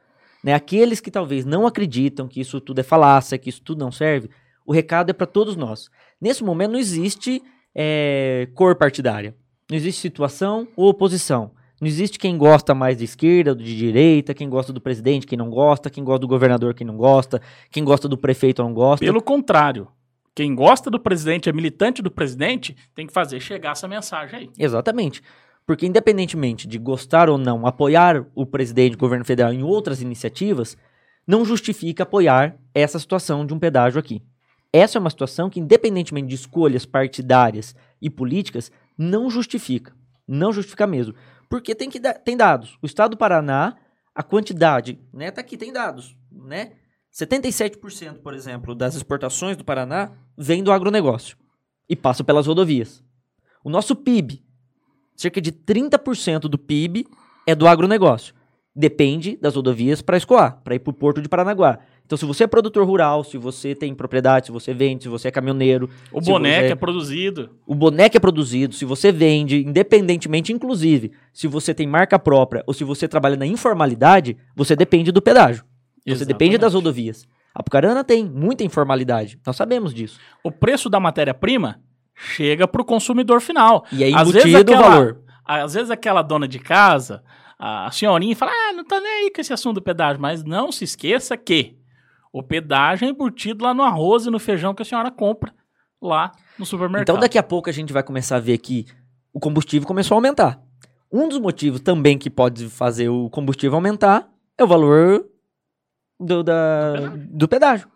Né? Aqueles que talvez não acreditam que isso tudo é falácia, que isso tudo não serve, o recado é para todos nós. Nesse momento não existe é, cor partidária, não existe situação ou oposição. Não existe quem gosta mais de esquerda, de direita, quem gosta do presidente, quem não gosta, quem gosta do governador, quem não gosta, quem gosta do prefeito não gosta. Pelo contrário, quem gosta do presidente, é militante do presidente, tem que fazer chegar essa mensagem aí. Exatamente. Porque independentemente de gostar ou não apoiar o presidente, o governo federal em outras iniciativas, não justifica apoiar essa situação de um pedágio aqui. Essa é uma situação que, independentemente de escolhas partidárias e políticas, não justifica. Não justifica mesmo. Porque tem, que tem dados. O estado do Paraná, a quantidade, né? Tá aqui, tem dados, né? 77%, por exemplo, das exportações do Paraná vem do agronegócio e passa pelas rodovias. O nosso PIB, cerca de 30% do PIB é do agronegócio. Depende das rodovias para escoar, para ir para o porto de Paranaguá. Então, se você é produtor rural, se você tem propriedade, se você vende, se você é caminhoneiro. O boneco você... é produzido. O boneco é produzido, se você vende, independentemente, inclusive, se você tem marca própria ou se você trabalha na informalidade, você depende do pedágio. Você Exatamente. depende das rodovias. A Pucarana tem muita informalidade, nós sabemos disso. O preço da matéria-prima chega para o consumidor final. E é embutido o valor. Às vezes aquela dona de casa, a senhorinha, fala, ah, não tá nem aí com esse assunto do pedágio, mas não se esqueça que o pedágio é embutido lá no arroz e no feijão que a senhora compra lá no supermercado. Então daqui a pouco a gente vai começar a ver que o combustível começou a aumentar. Um dos motivos também que pode fazer o combustível aumentar é o valor do, da, do, pedágio. do pedágio,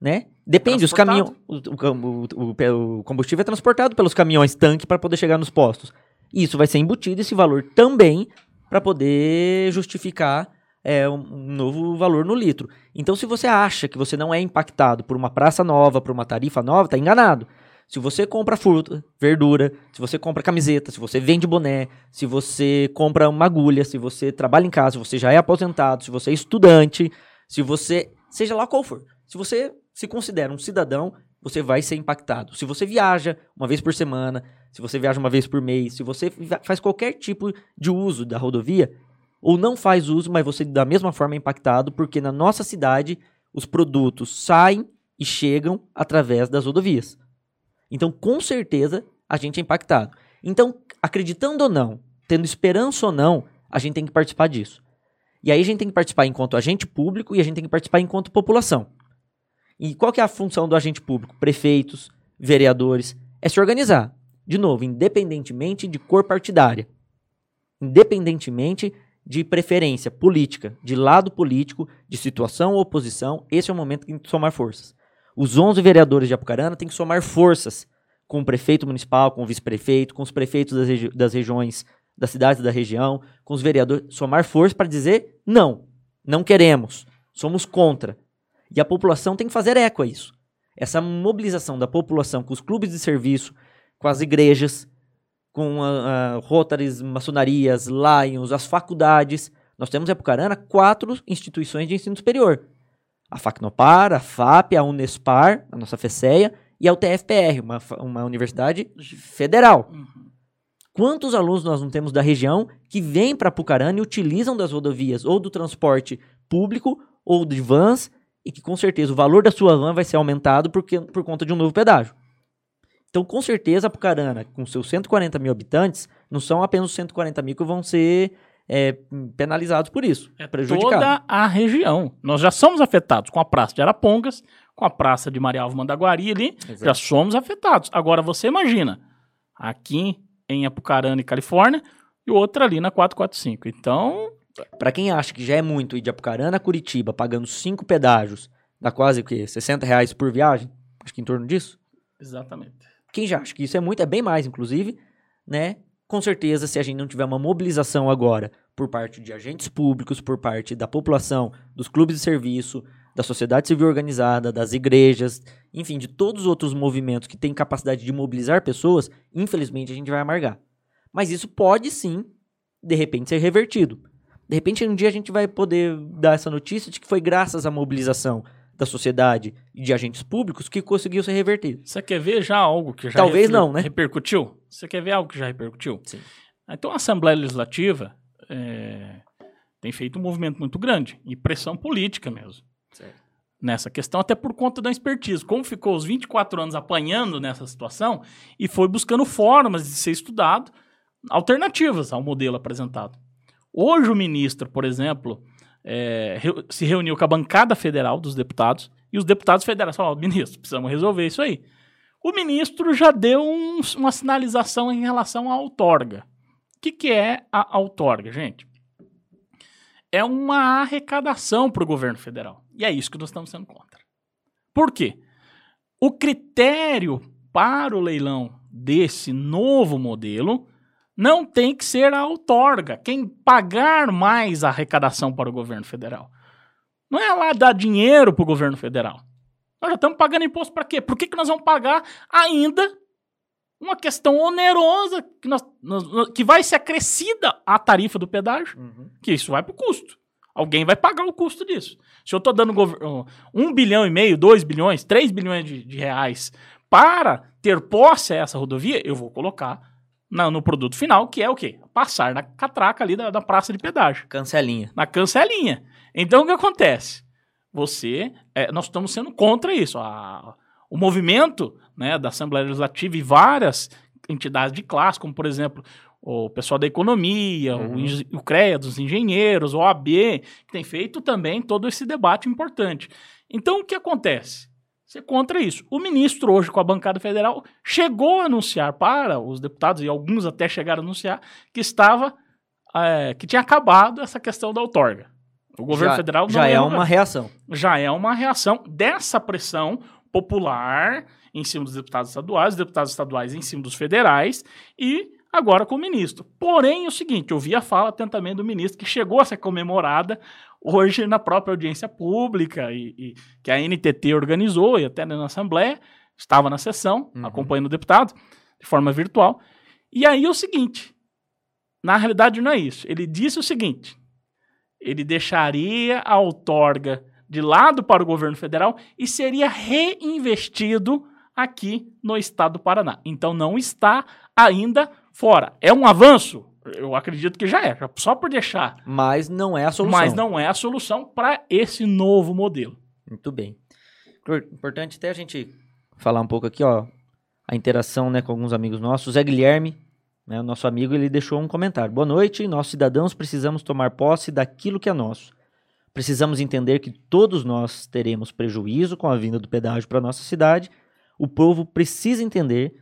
né? Depende, os caminhões. O, o, o, combustível é transportado pelos caminhões tanque para poder chegar nos postos. Isso vai ser embutido esse valor também para poder justificar é, um, novo valor no litro. Então, se você acha que você não é impactado por uma praça nova, por uma tarifa nova, tá enganado. Se você compra fruta, verdura, se você compra camiseta, se você vende boné, se você compra uma agulha, se você trabalha em casa, se você já é aposentado, se você é estudante, se você, seja lá qual for, se você se considera um cidadão, você vai ser impactado. Se você viaja uma vez por semana, se você viaja uma vez por mês, se você faz qualquer tipo de uso da rodovia, ou não faz uso, mas você da mesma forma é impactado, porque na nossa cidade os produtos saem e chegam através das rodovias. Então, com certeza, a gente é impactado. Então, acreditando ou não, tendo esperança ou não, a gente tem que participar disso. E aí a gente tem que participar enquanto agente público e a gente tem que participar enquanto população. E qual que é a função do agente público? Prefeitos, vereadores, é se organizar. De novo, independentemente de cor partidária. Independentemente de preferência política, de lado político, de situação ou oposição, esse é o momento que tem que somar forças. Os 11 vereadores de Apucarana têm que somar forças com o prefeito municipal, com o vice-prefeito, com os prefeitos das, regi das regiões, das cidades da região, com os vereadores, somar forças para dizer não, não queremos, somos contra. E a população tem que fazer eco a isso. Essa mobilização da população com os clubes de serviço, com as igrejas, com a, a Rotaries, maçonarias, Lions, as faculdades. Nós temos em Apucarana quatro instituições de ensino superior. A Facnopar, a FAP, a Unespar, a nossa FECEA e a UTFPR, uma, uma universidade federal. Uhum. Quantos alunos nós não temos da região que vêm para Pucarana e utilizam das rodovias ou do transporte público ou de vans e que com certeza o valor da sua van vai ser aumentado porque, por conta de um novo pedágio. Então, com certeza, a Pucarana, com seus 140 mil habitantes, não são apenas os 140 mil que vão ser é, penalizados por isso. É toda a região. Nós já somos afetados com a Praça de Arapongas, com a Praça de Maria Alva Mandaguari ali, Exato. já somos afetados. Agora, você imagina, aqui em Apucarana e Califórnia, e outra ali na 445. Então. Para quem acha que já é muito ir de Apucarana a Curitiba, pagando cinco pedágios, dá quase o quê? 60 reais por viagem? Acho que em torno disso? Exatamente. Quem já acha que isso é muito, é bem mais, inclusive, né? Com certeza, se a gente não tiver uma mobilização agora por parte de agentes públicos, por parte da população, dos clubes de serviço, da sociedade civil organizada, das igrejas, enfim, de todos os outros movimentos que têm capacidade de mobilizar pessoas, infelizmente a gente vai amargar. Mas isso pode sim, de repente, ser revertido. De repente, um dia a gente vai poder dar essa notícia de que foi graças à mobilização da sociedade e de agentes públicos que conseguiu ser revertido. Você quer ver já algo que já Talvez não, né? repercutiu? Você quer ver algo que já repercutiu? Sim. Então a Assembleia Legislativa é, tem feito um movimento muito grande e pressão política mesmo. Certo. Nessa questão, até por conta da expertise. Como ficou os 24 anos apanhando nessa situação e foi buscando formas de ser estudado alternativas ao modelo apresentado. Hoje, o ministro, por exemplo, é, se reuniu com a bancada federal dos deputados e os deputados federais falaram: ministro, precisamos resolver isso aí. O ministro já deu um, uma sinalização em relação à outorga. O que, que é a outorga, gente? É uma arrecadação para o governo federal. E é isso que nós estamos sendo contra. Por quê? O critério para o leilão desse novo modelo não tem que ser a outorga, quem pagar mais a arrecadação para o governo federal. Não é lá dar dinheiro para o governo federal. Nós já estamos pagando imposto para quê? Por que, que nós vamos pagar ainda uma questão onerosa que, nós, nós, que vai ser acrescida à tarifa do pedágio? Uhum. Que isso vai para o custo. Alguém vai pagar o custo disso. Se eu estou dando um bilhão e meio, dois bilhões, três bilhões de, de reais para ter posse a essa rodovia, eu vou colocar na, no produto final, que é o quê? Passar na catraca ali da, da praça de pedágio. Cancelinha. Na cancelinha. Então, o que acontece? Você, é, nós estamos sendo contra isso. A, o movimento né, da Assembleia Legislativa e várias entidades de classe, como, por exemplo, o pessoal da economia, uhum. o, o CREA dos engenheiros, o OAB, que tem feito também todo esse debate importante. Então, o que acontece? Ser contra isso. O ministro, hoje, com a bancada federal, chegou a anunciar para os deputados, e alguns até chegaram a anunciar, que estava. É, que tinha acabado essa questão da outorga. O governo já, federal já é uma reação. Já é uma reação dessa pressão popular em cima dos deputados estaduais, deputados estaduais em cima dos federais e agora com o ministro. Porém, é o seguinte, eu vi a fala atentamente do ministro que chegou a ser comemorada hoje na própria audiência pública e, e que a NTT organizou e até na Assembleia, estava na sessão, uhum. acompanhando o deputado, de forma virtual. E aí é o seguinte, na realidade não é isso. Ele disse o seguinte, ele deixaria a outorga de lado para o governo federal e seria reinvestido aqui no estado do Paraná. Então não está ainda fora. É um avanço? Eu acredito que já é, só por deixar. Mas não é a solução. Mas não é a solução para esse novo modelo. Muito bem. Importante até a gente falar um pouco aqui, ó, a interação, né, com alguns amigos nossos. O Zé Guilherme, né, o nosso amigo, ele deixou um comentário. Boa noite, nós cidadãos precisamos tomar posse daquilo que é nosso. Precisamos entender que todos nós teremos prejuízo com a vinda do pedágio para nossa cidade. O povo precisa entender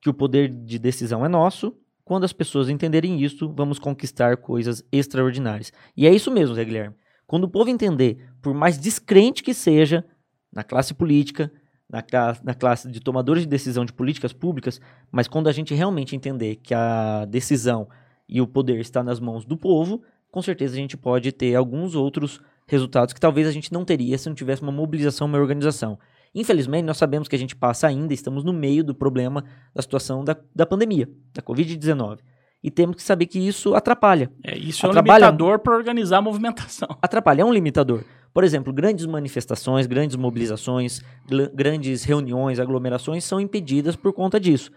que o poder de decisão é nosso quando as pessoas entenderem isso, vamos conquistar coisas extraordinárias. E é isso mesmo, Zé Guilherme. Quando o povo entender, por mais descrente que seja, na classe política, na, na classe de tomadores de decisão de políticas públicas, mas quando a gente realmente entender que a decisão e o poder está nas mãos do povo, com certeza a gente pode ter alguns outros resultados que talvez a gente não teria se não tivesse uma mobilização, uma organização. Infelizmente, nós sabemos que a gente passa ainda, estamos no meio do problema da situação da, da pandemia, da Covid-19. E temos que saber que isso atrapalha. É, isso atrapalha, é um limitador para organizar a movimentação. Atrapalha, é um limitador. Por exemplo, grandes manifestações, grandes mobilizações, grandes reuniões, aglomerações são impedidas por conta disso.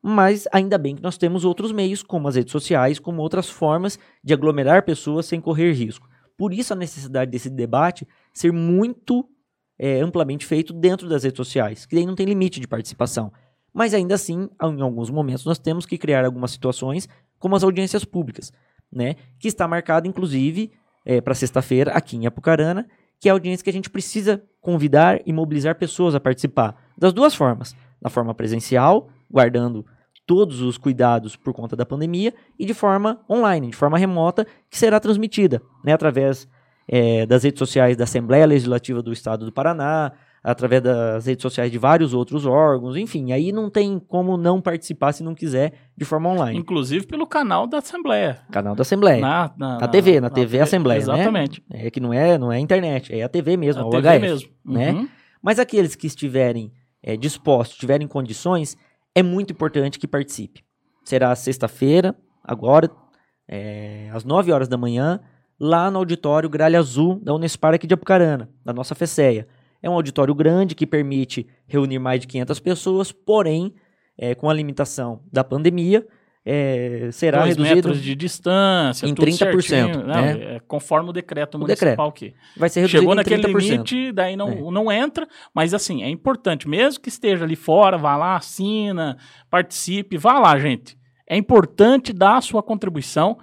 Mas ainda bem que nós temos outros meios, como as redes sociais, como outras formas de aglomerar pessoas sem correr risco. Por isso a necessidade desse debate ser muito é, amplamente feito dentro das redes sociais, que daí não tem limite de participação. Mas ainda assim, em alguns momentos, nós temos que criar algumas situações, como as audiências públicas, né? Que está marcado, inclusive, é, para sexta-feira, aqui em Apucarana, que é a audiência que a gente precisa convidar e mobilizar pessoas a participar. Das duas formas. Da forma presencial, guardando todos os cuidados por conta da pandemia, e de forma online, de forma remota, que será transmitida né, através é, das redes sociais da Assembleia Legislativa do Estado do Paraná, através das redes sociais de vários outros órgãos, enfim, aí não tem como não participar se não quiser de forma online. Inclusive pelo canal da Assembleia. Canal da Assembleia. Na, na, na TV, na, na TV Assembleia, exatamente. né? Exatamente. É que não é, não é internet, é a TV mesmo, a, a TV mesmo. Né? Uhum. Mas aqueles que estiverem é, dispostos, tiverem condições, é muito importante que participe. Será sexta-feira, agora, é, às 9 horas da manhã, lá no auditório Gralha Azul da Unespar aqui de Apucarana, da nossa FECEA. É um auditório grande que permite reunir mais de 500 pessoas, porém, é, com a limitação da pandemia, é, será Dois reduzido metros de distância, em 30%. Certinho, né? é, conforme o decreto municipal o decreto. que vai ser reduzido chegou naquele 30%. limite, daí não, é. não entra, mas assim é importante, mesmo que esteja ali fora, vá lá, assina, participe, vá lá, gente. É importante dar a sua contribuição,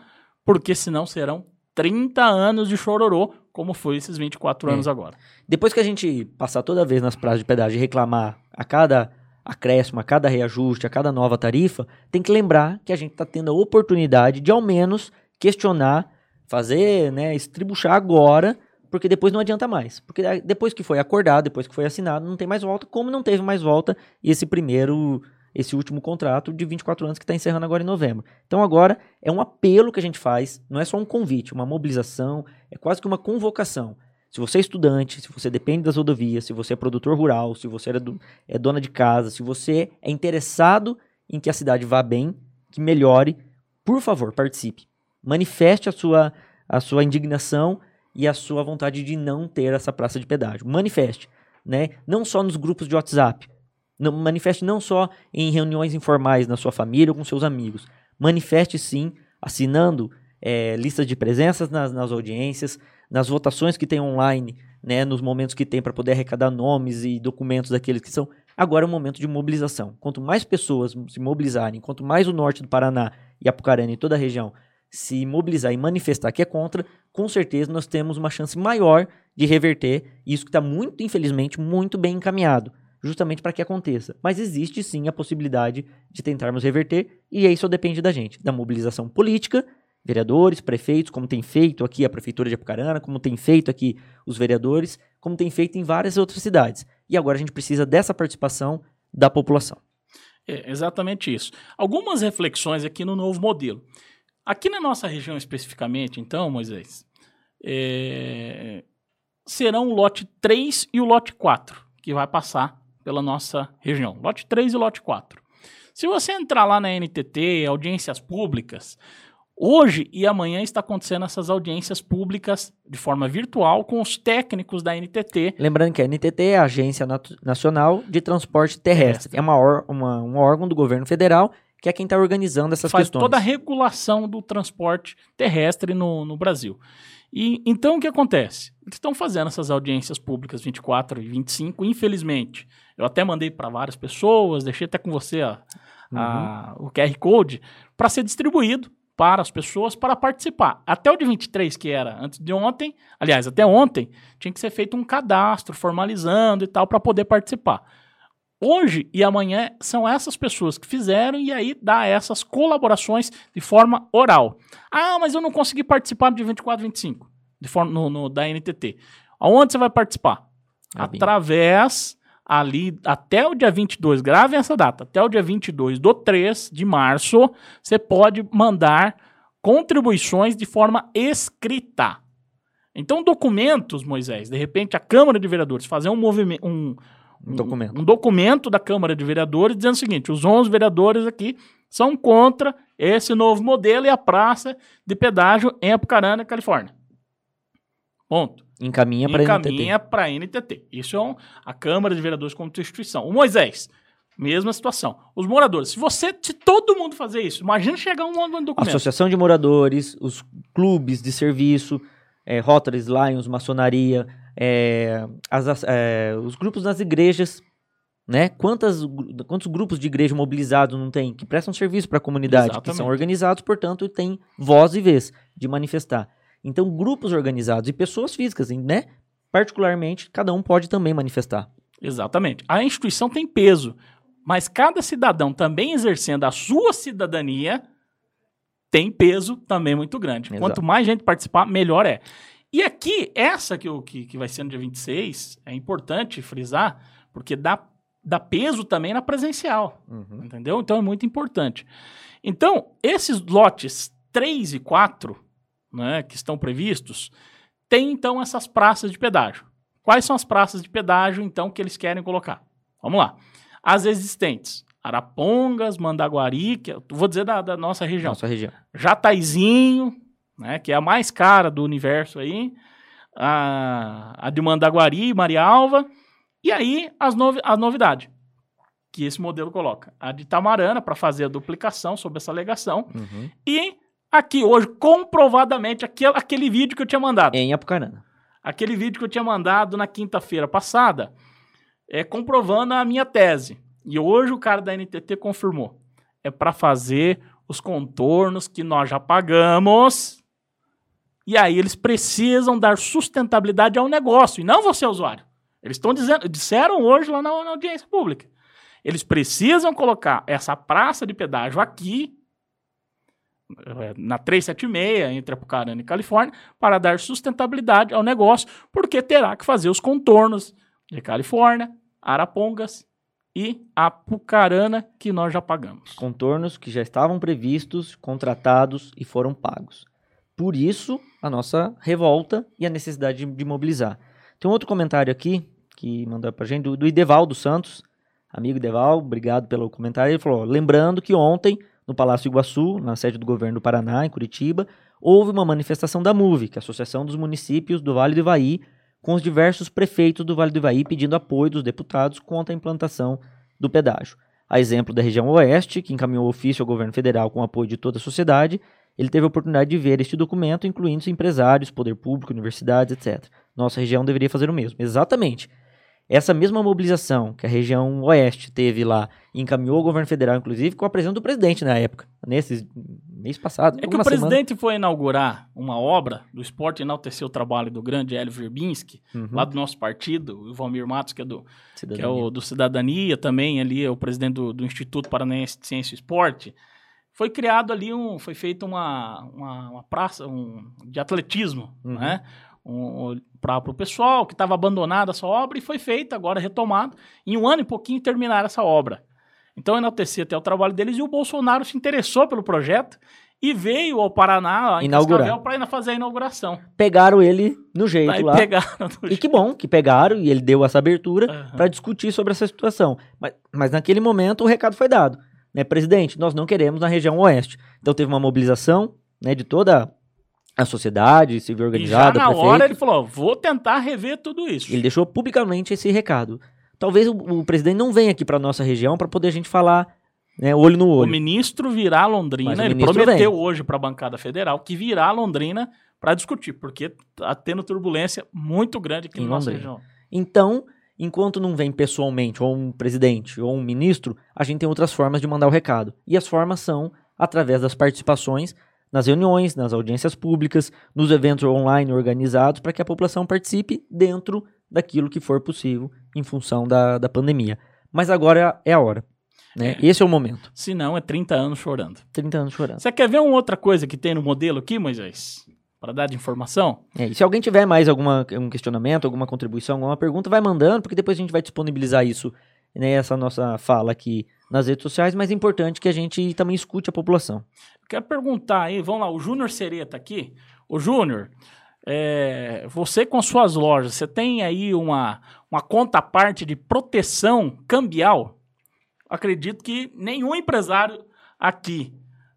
porque senão serão 30 anos de chororô, como foi esses 24 é. anos agora. Depois que a gente passar toda vez nas praças de pedágio e reclamar a cada acréscimo, a cada reajuste, a cada nova tarifa, tem que lembrar que a gente está tendo a oportunidade de ao menos questionar, fazer, né, estribuchar agora, porque depois não adianta mais. Porque depois que foi acordado, depois que foi assinado, não tem mais volta, como não teve mais volta esse primeiro esse último contrato de 24 anos que está encerrando agora em novembro. Então agora é um apelo que a gente faz, não é só um convite, uma mobilização, é quase que uma convocação. Se você é estudante, se você depende das rodovias, se você é produtor rural, se você é, do, é dona de casa, se você é interessado em que a cidade vá bem, que melhore, por favor, participe. Manifeste a sua, a sua indignação e a sua vontade de não ter essa praça de pedágio. Manifeste, né? Não só nos grupos de WhatsApp, manifeste não só em reuniões informais na sua família ou com seus amigos. Manifeste sim, assinando é, listas de presenças nas, nas audiências, nas votações que tem online, né, nos momentos que tem para poder arrecadar nomes e documentos daqueles que são. Agora é o momento de mobilização. Quanto mais pessoas se mobilizarem, quanto mais o norte do Paraná e Apucarana e toda a região se mobilizar e manifestar que é contra, com certeza nós temos uma chance maior de reverter isso que está muito, infelizmente, muito bem encaminhado justamente para que aconteça. Mas existe sim a possibilidade de tentarmos reverter, e só depende da gente, da mobilização política, vereadores, prefeitos, como tem feito aqui a Prefeitura de Apucarana, como tem feito aqui os vereadores, como tem feito em várias outras cidades. E agora a gente precisa dessa participação da população. É exatamente isso. Algumas reflexões aqui no novo modelo. Aqui na nossa região especificamente, então, Moisés, é... serão o lote 3 e o lote 4 que vai passar pela nossa região. Lote 3 e lote 4. Se você entrar lá na NTT, audiências públicas, hoje e amanhã está acontecendo essas audiências públicas de forma virtual com os técnicos da NTT. Lembrando que a NTT é a Agência Nacional de Transporte Terrestre. É uma, uma, um órgão do governo federal que é quem está organizando essas Faz questões. toda a regulação do transporte terrestre no, no Brasil. E então o que acontece? Eles estão fazendo essas audiências públicas 24 e 25, infelizmente. Eu até mandei para várias pessoas, deixei até com você a, uhum. a, o QR Code para ser distribuído para as pessoas para participar. Até o de 23, que era antes de ontem, aliás, até ontem, tinha que ser feito um cadastro formalizando e tal para poder participar. Hoje e amanhã são essas pessoas que fizeram e aí dá essas colaborações de forma oral. Ah, mas eu não consegui participar do dia 24 25 de forma, no, no, da NTT. Aonde você vai participar? Através ali até o dia 22, gravem essa data, até o dia 22 do 3 de março, você pode mandar contribuições de forma escrita. Então, documentos, Moisés, de repente a Câmara de Vereadores fazer um movimento, um, um documento. Um, um documento da Câmara de Vereadores dizendo o seguinte: os 11 vereadores aqui são contra esse novo modelo e a praça de pedágio em Apucarana, Califórnia. Ponto. Encaminha para NTT. Encaminha para NTT. Isso é um, a Câmara de Vereadores como instituição. O Moisés, mesma situação. Os moradores, se você, se todo mundo fazer isso, imagina chegar um documento. Associação de moradores, os clubes de serviço, é, Rotaries, Lions, maçonaria, é, as, é, os grupos nas igrejas, né? Quantas, quantos grupos de igreja mobilizados não tem que prestam serviço para a comunidade, Exatamente. que são organizados, portanto, têm voz e vez de manifestar. Então, grupos organizados e pessoas físicas, né? Particularmente, cada um pode também manifestar. Exatamente. A instituição tem peso, mas cada cidadão também exercendo a sua cidadania tem peso também muito grande. Exato. Quanto mais gente participar, melhor é. E aqui, essa que, que, que vai ser no dia 26, é importante frisar, porque dá, dá peso também na presencial. Uhum. Entendeu? Então é muito importante. Então, esses lotes 3 e 4 né, que estão previstos, tem então essas praças de pedágio. Quais são as praças de pedágio, então, que eles querem colocar? Vamos lá. As existentes. Arapongas, Mandaguari, que eu vou dizer da, da nossa região. Nossa região. Jataizinho, né, que é a mais cara do universo aí. A, a de Mandaguari, Maria Alva. E aí, as, novi as novidades que esse modelo coloca. A de Tamarana, para fazer a duplicação sobre essa alegação. Uhum. E aqui hoje, comprovadamente, aquele, aquele vídeo que eu tinha mandado. Em Apucarana. Aquele vídeo que eu tinha mandado na quinta-feira passada, é comprovando a minha tese. E hoje o cara da NTT confirmou. É para fazer os contornos que nós já pagamos. E aí eles precisam dar sustentabilidade ao negócio e não você usuário. Eles estão dizendo, disseram hoje lá na, na audiência pública. Eles precisam colocar essa praça de pedágio aqui é, na 376, entre Apucarana e Califórnia, para dar sustentabilidade ao negócio, porque terá que fazer os contornos de Califórnia, Arapongas e Apucarana, que nós já pagamos. Contornos que já estavam previstos, contratados e foram pagos. Por isso, a nossa revolta e a necessidade de, mobilizar. Tem um outro comentário aqui, que mandou pra gente, do, do Ideval dos Santos. Amigo Ideval, obrigado pelo comentário. Ele falou: lembrando que ontem no Palácio Iguaçu, na sede do governo do Paraná, em Curitiba, houve uma manifestação da MUVE, que é a Associação dos Municípios do Vale do Ivaí, com os diversos prefeitos do Vale do Ivaí pedindo apoio dos deputados contra a implantação do pedágio. A exemplo da região oeste, que encaminhou ofício ao governo federal com apoio de toda a sociedade, ele teve a oportunidade de ver este documento, incluindo empresários, poder público, universidades, etc. Nossa região deveria fazer o mesmo. Exatamente. Essa mesma mobilização que a região oeste teve lá encaminhou o governo federal, inclusive, com a presença do presidente na época, nesse mês passado. É que o presidente semana. foi inaugurar uma obra do esporte enaltecer o trabalho do grande Hélio Verbinski, uhum. lá do nosso partido, o Valmir Matos, que é do, que é o, do Cidadania, também ali é o presidente do, do Instituto Paranaense de Ciência e Esporte. Foi criado ali um, foi feita uma, uma, uma praça um, de atletismo, uhum. né? um, para o pessoal que estava abandonada essa obra e foi feita, agora retomado, em um ano e pouquinho terminar essa obra. Então enaltecer até o trabalho deles e o Bolsonaro se interessou pelo projeto e veio ao Paraná, Cascavel, para fazer a inauguração. Pegaram ele no jeito Aí lá. Pegaram e jeito. que bom que pegaram e ele deu essa abertura uhum. para discutir sobre essa situação. Mas, mas naquele momento o recado foi dado. Né, presidente, nós não queremos na região oeste. Então teve uma mobilização né, de toda a sociedade civil organizada. E já na hora ele falou: vou tentar rever tudo isso. Ele deixou publicamente esse recado. Talvez o, o presidente não venha aqui para nossa região para poder a gente falar né, olho no olho. O ministro virá a Londrina. Ele prometeu vem. hoje para a bancada federal que virá a Londrina para discutir, porque está tendo turbulência muito grande aqui em na nossa região. Então, enquanto não vem pessoalmente, ou um presidente, ou um ministro, a gente tem outras formas de mandar o recado. E as formas são através das participações nas reuniões, nas audiências públicas, nos eventos online organizados, para que a população participe dentro daquilo que for possível em função da, da pandemia. Mas agora é a hora. Né? É. Esse é o momento. Se não, é 30 anos chorando. 30 anos chorando. Você quer ver uma outra coisa que tem no modelo aqui, Moisés? Para dar de informação? É, e se alguém tiver mais alguma um questionamento, alguma contribuição, alguma pergunta, vai mandando, porque depois a gente vai disponibilizar isso nessa né, nossa fala aqui nas redes sociais, mas é importante que a gente também escute a população. Quero perguntar aí, vamos lá, o Júnior Sereta aqui. O Júnior, é, você com suas lojas, você tem aí uma, uma conta parte de proteção cambial? Acredito que nenhum empresário aqui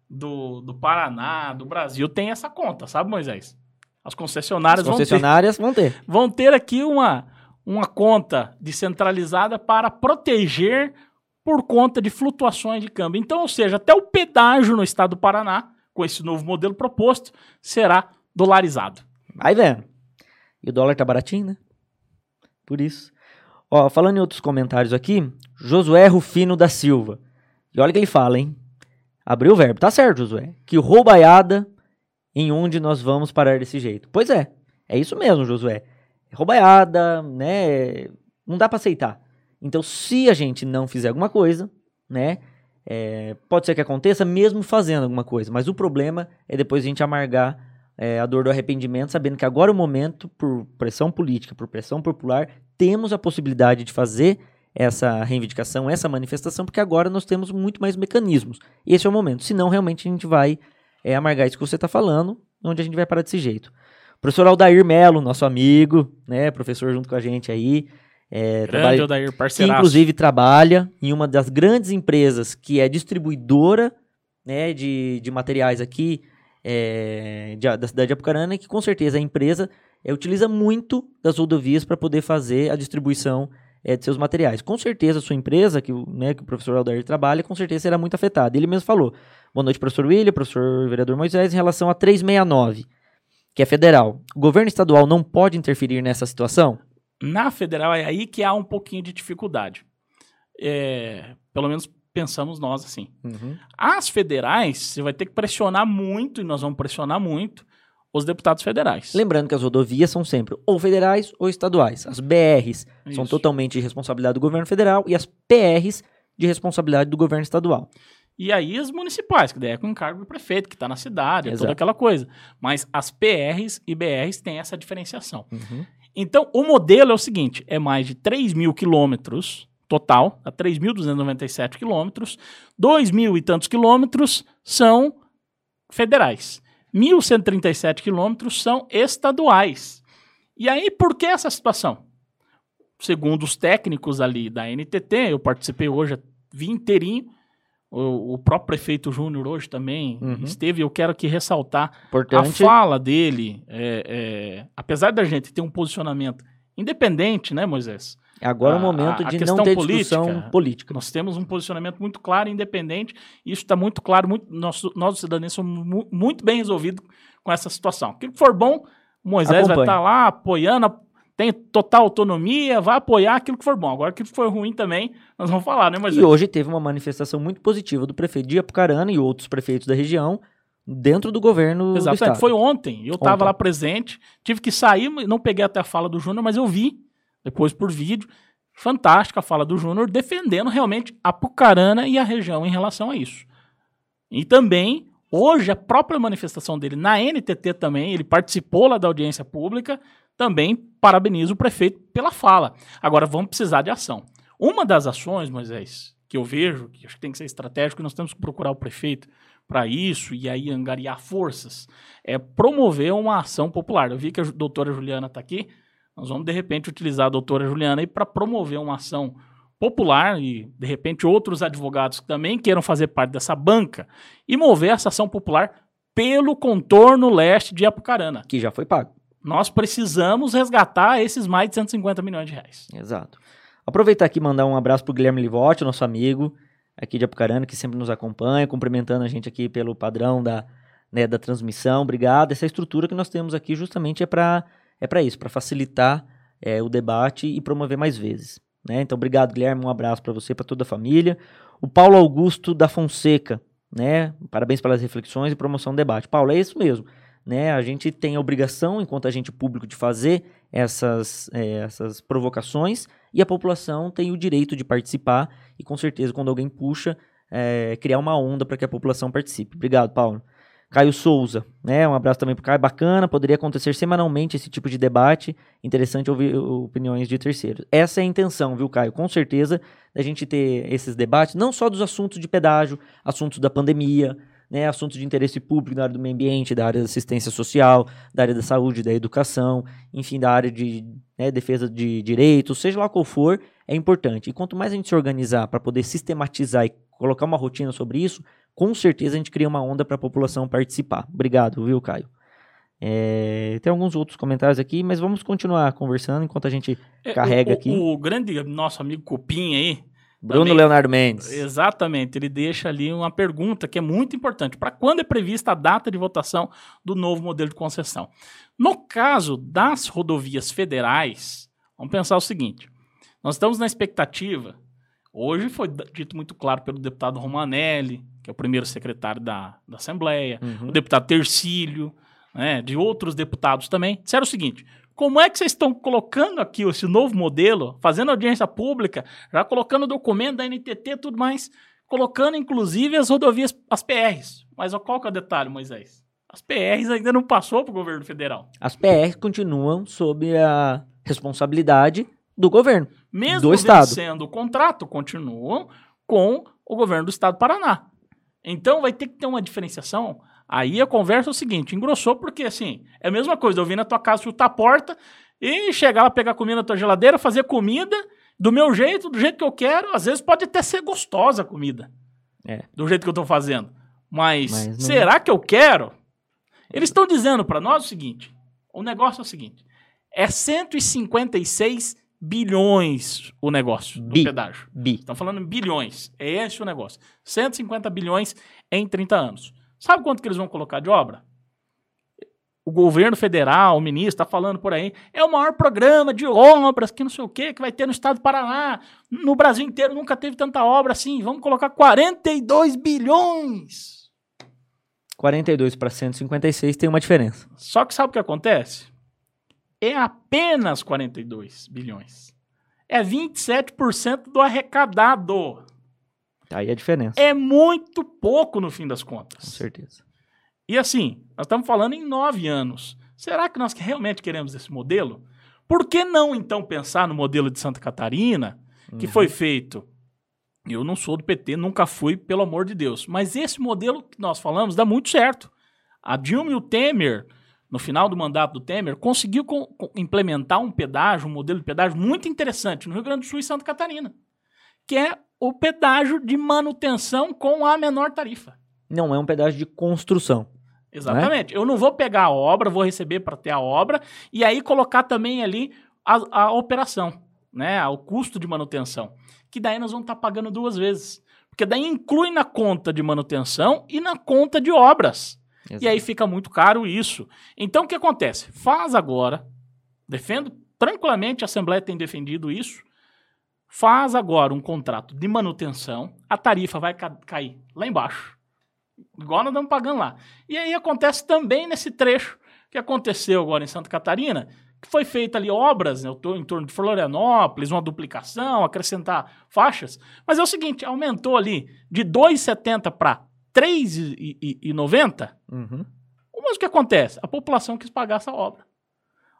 do, do Paraná, do Brasil, tem essa conta, sabe, Moisés? As concessionárias, As concessionárias vão ter, vão ter. Vão ter aqui uma, uma conta descentralizada para proteger por conta de flutuações de câmbio. Então, ou seja, até o pedágio no estado do Paraná, com esse novo modelo proposto, será dolarizado. Vai vendo. E o dólar tá baratinho, né? Por isso. Ó, falando em outros comentários aqui, Josué Rufino da Silva. E olha o que ele fala, hein? Abriu o verbo. Tá certo, Josué. Que roubaiada em onde nós vamos parar desse jeito. Pois é. É isso mesmo, Josué. É roubaiada, né? Não dá para aceitar. Então, se a gente não fizer alguma coisa, né? É, pode ser que aconteça mesmo fazendo alguma coisa. Mas o problema é depois a gente amargar é, a dor do arrependimento, sabendo que agora é o momento, por pressão política, por pressão popular, temos a possibilidade de fazer essa reivindicação, essa manifestação, porque agora nós temos muito mais mecanismos. Esse é o momento. Senão, realmente, a gente vai é, amargar isso que você está falando, onde a gente vai parar desse jeito. professor Aldair Melo, nosso amigo, né, professor junto com a gente aí. É, Grande Aldair. Que, inclusive, trabalha em uma das grandes empresas que é distribuidora né, de, de materiais aqui é, de, da cidade de Apucarana, e que com certeza a empresa é, utiliza muito das rodovias para poder fazer a distribuição é, de seus materiais. Com certeza a sua empresa, que, né, que o professor Aldair trabalha, com certeza será muito afetada. Ele mesmo falou. Boa noite, professor William, professor vereador Moisés, em relação a 369, que é federal. O governo estadual não pode interferir nessa situação? Na federal é aí que há um pouquinho de dificuldade. É, pelo menos pensamos nós assim. Uhum. As federais, você vai ter que pressionar muito, e nós vamos pressionar muito, os deputados federais. Lembrando que as rodovias são sempre ou federais ou estaduais. As BRs Isso. são totalmente de responsabilidade do governo federal e as PRs de responsabilidade do governo estadual. E aí as municipais, que daí é com encargo do prefeito, que está na cidade, é toda aquela coisa. Mas as PRs e BRs têm essa diferenciação. Uhum. Então, o modelo é o seguinte: é mais de 3 mil quilômetros total, a 3.297 quilômetros, 2 mil e tantos quilômetros são federais. 1.137 quilômetros são estaduais. E aí, por que essa situação? Segundo os técnicos ali da NTT, eu participei hoje, vi inteirinho, o, o próprio prefeito Júnior hoje também uhum. esteve, eu quero aqui ressaltar Importante. a fala dele, é, é, apesar da gente ter um posicionamento independente, né, Moisés? Agora é o momento a, a de não ter política, discussão política. Nós temos um posicionamento muito claro e independente. E isso está muito claro. Muito, nós, nós, cidadãos, somos mu muito bem resolvidos com essa situação. Aquilo que for bom, Moisés vai estar tá lá apoiando, tem total autonomia, vai apoiar aquilo que for bom. Agora, aquilo que for ruim também, nós vamos falar, né, Moisés? E hoje teve uma manifestação muito positiva do prefeito de Apucarana e outros prefeitos da região dentro do governo Exatamente, do foi ontem. Eu estava lá presente, tive que sair, não peguei até a fala do Júnior, mas eu vi depois por vídeo. Fantástica a fala do Júnior, defendendo realmente a Pucarana e a região em relação a isso. E também, hoje, a própria manifestação dele na NTT também, ele participou lá da audiência pública, também parabeniza o prefeito pela fala. Agora, vamos precisar de ação. Uma das ações, Moisés, que eu vejo, que acho que tem que ser estratégico, nós temos que procurar o prefeito para isso e aí angariar forças, é promover uma ação popular. Eu vi que a doutora Juliana está aqui, nós vamos, de repente, utilizar a doutora Juliana para promover uma ação popular e, de repente, outros advogados que também queiram fazer parte dessa banca e mover essa ação popular pelo contorno leste de Apucarana. Que já foi pago. Nós precisamos resgatar esses mais de 150 milhões de reais. Exato. Aproveitar aqui e mandar um abraço para o Guilherme Livotti, nosso amigo aqui de Apucarana, que sempre nos acompanha, cumprimentando a gente aqui pelo padrão da, né, da transmissão. Obrigado. Essa estrutura que nós temos aqui justamente é para é para isso, para facilitar é, o debate e promover mais vezes. Né? Então, obrigado, Guilherme. Um abraço para você, para toda a família. O Paulo Augusto da Fonseca, né? Parabéns pelas reflexões e promoção do debate. Paulo, é isso mesmo. Né? A gente tem a obrigação, enquanto agente público, de fazer essas, é, essas provocações e a população tem o direito de participar e, com certeza, quando alguém puxa, é, criar uma onda para que a população participe. Obrigado, Paulo. Caio Souza, né? Um abraço também para Caio. Bacana, poderia acontecer semanalmente esse tipo de debate. Interessante ouvir opiniões de terceiros. Essa é a intenção, viu, Caio? Com certeza, da gente ter esses debates, não só dos assuntos de pedágio, assuntos da pandemia, né, assuntos de interesse público na área do meio ambiente, da área da assistência social, da área da saúde, da educação, enfim, da área de né, defesa de direitos, seja lá qual for, é importante. E quanto mais a gente se organizar para poder sistematizar e colocar uma rotina sobre isso, com certeza a gente cria uma onda para a população participar. Obrigado, viu, Caio? É, tem alguns outros comentários aqui, mas vamos continuar conversando enquanto a gente é, carrega o, aqui. O grande nosso amigo Cupim aí. Bruno também, Leonardo Mendes. Exatamente, ele deixa ali uma pergunta que é muito importante. Para quando é prevista a data de votação do novo modelo de concessão? No caso das rodovias federais, vamos pensar o seguinte: nós estamos na expectativa. Hoje foi dito muito claro pelo deputado Romanelli, que é o primeiro secretário da, da Assembleia, uhum. o deputado Tercílio, né, de outros deputados também, disseram o seguinte: como é que vocês estão colocando aqui esse novo modelo, fazendo audiência pública, já colocando documento da NTT e tudo mais, colocando inclusive as rodovias, as PRs. Mas qual que é o detalhe, Moisés? As PRs ainda não passou para o governo federal. As PRs continuam sob a responsabilidade do governo, Mesmo do estado. sendo o contrato, continuam com o governo do estado do Paraná. Então vai ter que ter uma diferenciação Aí a conversa é o seguinte, engrossou porque, assim, é a mesma coisa, eu vim na tua casa chutar a porta e chegar lá, pegar comida na tua geladeira, fazer comida do meu jeito, do jeito que eu quero. Às vezes pode até ser gostosa a comida, é. do jeito que eu tô fazendo. Mas, Mas não... será que eu quero? Eles estão dizendo para nós o seguinte, o negócio é o seguinte, é 156 bilhões o negócio Bi. do pedágio. Bi. Estão falando em bilhões, é esse o negócio. 150 bilhões em 30 anos. Sabe quanto que eles vão colocar de obra? O governo federal, o ministro, está falando por aí, é o maior programa de obras que não sei o que, que vai ter no estado do Paraná. No Brasil inteiro nunca teve tanta obra assim. Vamos colocar 42 bilhões. 42 para 156 tem uma diferença. Só que sabe o que acontece? É apenas 42 bilhões. É 27% do arrecadado. Tá aí a diferença. É muito pouco no fim das contas. Com certeza. E assim, nós estamos falando em nove anos. Será que nós realmente queremos esse modelo? Por que não, então, pensar no modelo de Santa Catarina, que uhum. foi feito? Eu não sou do PT, nunca fui, pelo amor de Deus. Mas esse modelo que nós falamos dá muito certo. A Dilma e o Temer, no final do mandato do Temer, conseguiu implementar um pedágio, um modelo de pedágio muito interessante no Rio Grande do Sul e Santa Catarina, que é o pedágio de manutenção com a menor tarifa. Não é um pedágio de construção. Exatamente. Não é? Eu não vou pegar a obra, vou receber para ter a obra e aí colocar também ali a, a, operação, né? O custo de manutenção. Que daí nós vamos estar tá pagando duas vezes. Porque daí inclui na conta de manutenção e na conta de obras. Exato. E aí fica muito caro isso. Então o que acontece? Faz agora, defendo tranquilamente, a Assembleia tem defendido isso, Faz agora um contrato de manutenção, a tarifa vai ca cair lá embaixo. Igual nós estamos pagando lá. E aí acontece também nesse trecho que aconteceu agora em Santa Catarina, que foi feita ali obras, né, em torno de Florianópolis, uma duplicação, acrescentar faixas. Mas é o seguinte, aumentou ali de 2,70 para 3,90. Uhum. Mas o que acontece? A população quis pagar essa obra.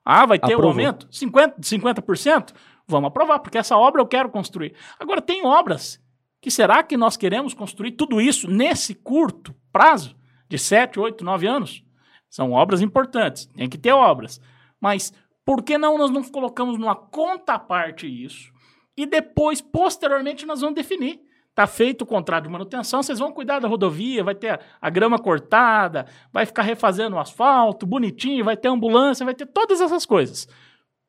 Ah, vai ter Aprovou. um aumento? 50%? 50%? Vamos aprovar, porque essa obra eu quero construir. Agora, tem obras que será que nós queremos construir tudo isso nesse curto prazo de 7, 8, 9 anos? São obras importantes, tem que ter obras. Mas por que não nós não colocamos numa conta à parte isso e depois, posteriormente, nós vamos definir? Está feito o contrato de manutenção, vocês vão cuidar da rodovia, vai ter a, a grama cortada, vai ficar refazendo o asfalto, bonitinho, vai ter ambulância, vai ter todas essas coisas.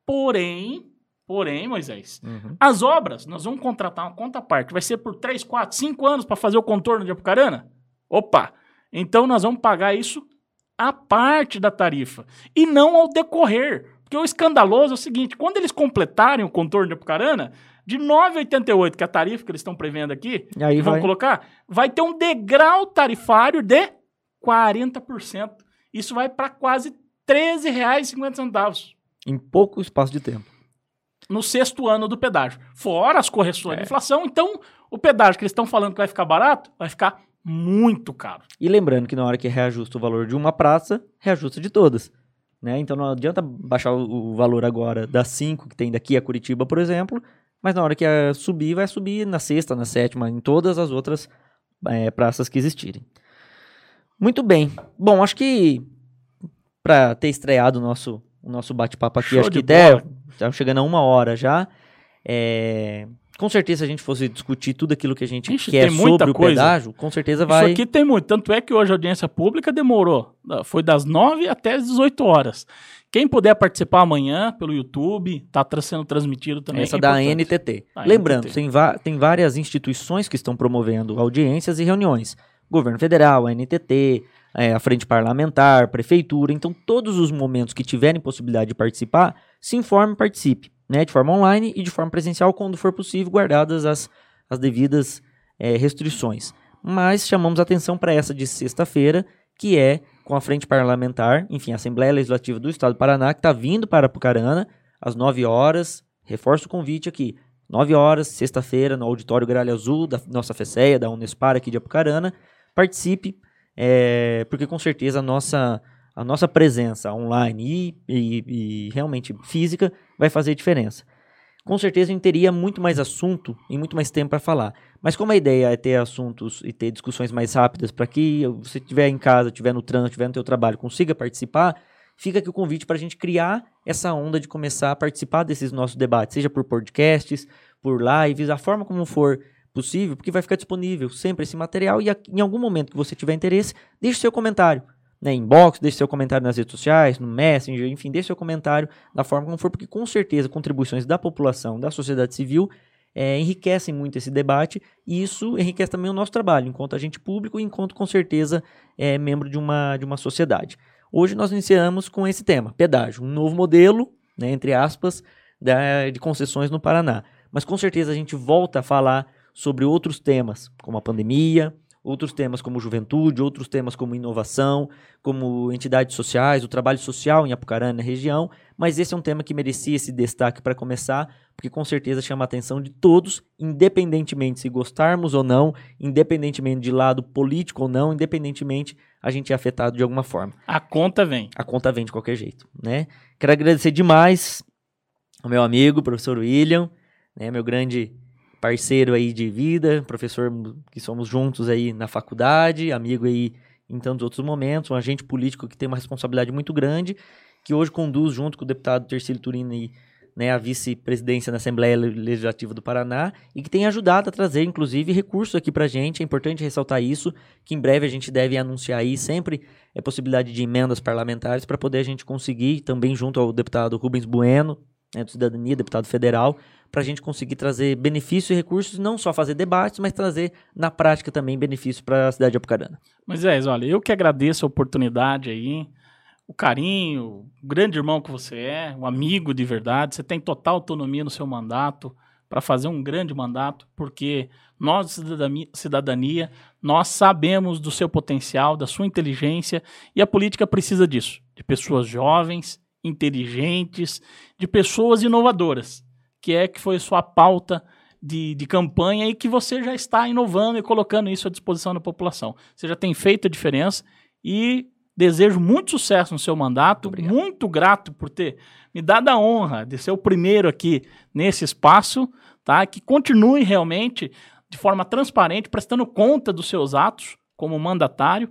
Porém, Porém, Moisés, uhum. as obras, nós vamos contratar uma conta à parte. Vai ser por 3, 4, 5 anos para fazer o contorno de Apucarana? Opa! Então nós vamos pagar isso à parte da tarifa e não ao decorrer. Porque o escandaloso é o seguinte: quando eles completarem o contorno de Apucarana, de 9,88, que é a tarifa que eles estão prevendo aqui, e aí vão vai. colocar, vai ter um degrau tarifário de 40%. Isso vai para quase R$ 13,50. Em pouco espaço de tempo no sexto ano do pedágio. Fora as correções é. de inflação, então o pedágio que eles estão falando que vai ficar barato, vai ficar muito caro. E lembrando que na hora que reajusta o valor de uma praça, reajusta de todas. Né? Então não adianta baixar o, valor agora das cinco que tem daqui a Curitiba, por exemplo, mas na hora que subir, vai subir na sexta, na sétima, em todas as outras é, praças que existirem. Muito bem. Bom, acho que para ter estreado o nosso, o nosso bate-papo aqui, Show acho que der, Estamos chegando a uma hora já. É... com certeza, se a gente fosse discutir tudo aquilo que a gente Ixi, quer sobre o coisa. pedágio, com certeza vai. Isso aqui tem muito. Tanto é que hoje a audiência pública demorou. Foi das 9 até as 18 horas. Quem puder participar amanhã pelo YouTube, está sendo transmitido também. Essa é da NTT. Lembrando, NTT. Tem, tem várias instituições que estão promovendo audiências e reuniões. Governo Federal, a NTT, é, a Frente Parlamentar, Prefeitura. Então, todos os momentos que tiverem possibilidade de participar, se informe e participe né, de forma online e de forma presencial, quando for possível, guardadas as, as devidas é, restrições. Mas chamamos atenção para essa de sexta-feira, que é com a Frente Parlamentar, enfim, a Assembleia Legislativa do Estado do Paraná, que está vindo para Pucarana às 9 horas. Reforço o convite aqui. 9 horas, sexta-feira, no Auditório Gralha Azul, da nossa FECEA, da Unespar aqui de Apucarana. Participe, é, porque com certeza a nossa a nossa presença online e, e, e, realmente física vai fazer diferença. Com certeza a gente teria muito mais assunto e muito mais tempo para falar. Mas como a ideia é ter assuntos e ter discussões mais rápidas para que você estiver em casa, estiver no trânsito, estiver no seu trabalho, consiga participar, fica aqui o convite para a gente criar essa onda de começar a participar desses nossos debates, seja por podcasts, por lives, a forma como for possível, porque vai ficar disponível sempre esse material e em algum momento que você tiver interesse, deixe seu comentário né, inbox, deixe seu comentário nas redes sociais, no Messenger, enfim, deixe seu comentário da forma como for, porque com certeza contribuições da população, da sociedade civil, é, enriquecem muito esse debate e isso enriquece também o nosso trabalho, enquanto agente público e enquanto com certeza é membro de uma, de uma sociedade. Hoje nós iniciamos com esse tema, pedágio, um novo modelo, né, entre aspas, da, de concessões no Paraná. Mas com certeza a gente volta a falar sobre outros temas, como a pandemia, outros temas como juventude, outros temas como inovação, como entidades sociais, o trabalho social em Apucarana, na região, mas esse é um tema que merecia esse destaque para começar, porque com certeza chama a atenção de todos, independentemente se gostarmos ou não, independentemente de lado político ou não, independentemente a gente é afetado de alguma forma. A conta vem. A conta vem de qualquer jeito, né? Quero agradecer demais ao meu amigo, professor William, né, meu grande parceiro aí de vida, professor que somos juntos aí na faculdade, amigo aí em tantos outros momentos, um agente político que tem uma responsabilidade muito grande, que hoje conduz junto com o deputado Tercílio Turini né, a vice-presidência na Assembleia Legislativa do Paraná e que tem ajudado a trazer, inclusive, recursos aqui para a gente. É importante ressaltar isso, que em breve a gente deve anunciar aí sempre a possibilidade de emendas parlamentares para poder a gente conseguir, também junto ao deputado Rubens Bueno, né, do Cidadania, deputado federal, para a gente conseguir trazer benefícios e recursos, não só fazer debates, mas trazer na prática também benefícios para a cidade de Apucarana. Moisés, olha, eu que agradeço a oportunidade aí, o carinho, o grande irmão que você é, um amigo de verdade, você tem total autonomia no seu mandato para fazer um grande mandato, porque nós, cidadania, cidadania, nós sabemos do seu potencial, da sua inteligência, e a política precisa disso, de pessoas jovens, inteligentes, de pessoas inovadoras que é que foi sua pauta de, de campanha e que você já está inovando e colocando isso à disposição da população. Você já tem feito a diferença e desejo muito sucesso no seu mandato, Obrigado. muito grato por ter me dado a honra de ser o primeiro aqui nesse espaço, tá? Que continue realmente de forma transparente, prestando conta dos seus atos como mandatário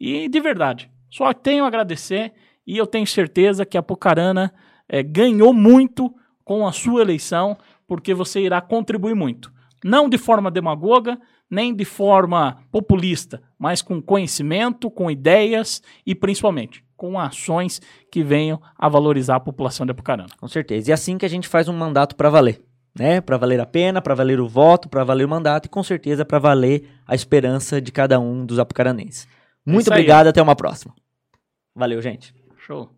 e de verdade. Só tenho a agradecer e eu tenho certeza que a Pucarana é, ganhou muito com a sua eleição, porque você irá contribuir muito. Não de forma demagoga, nem de forma populista, mas com conhecimento, com ideias e principalmente com ações que venham a valorizar a população de Apucarana. Com certeza. E é assim que a gente faz um mandato para valer, né? Para valer a pena, para valer o voto, para valer o mandato e com certeza para valer a esperança de cada um dos apucaranenses. Muito obrigado, até uma próxima. Valeu, gente. Show.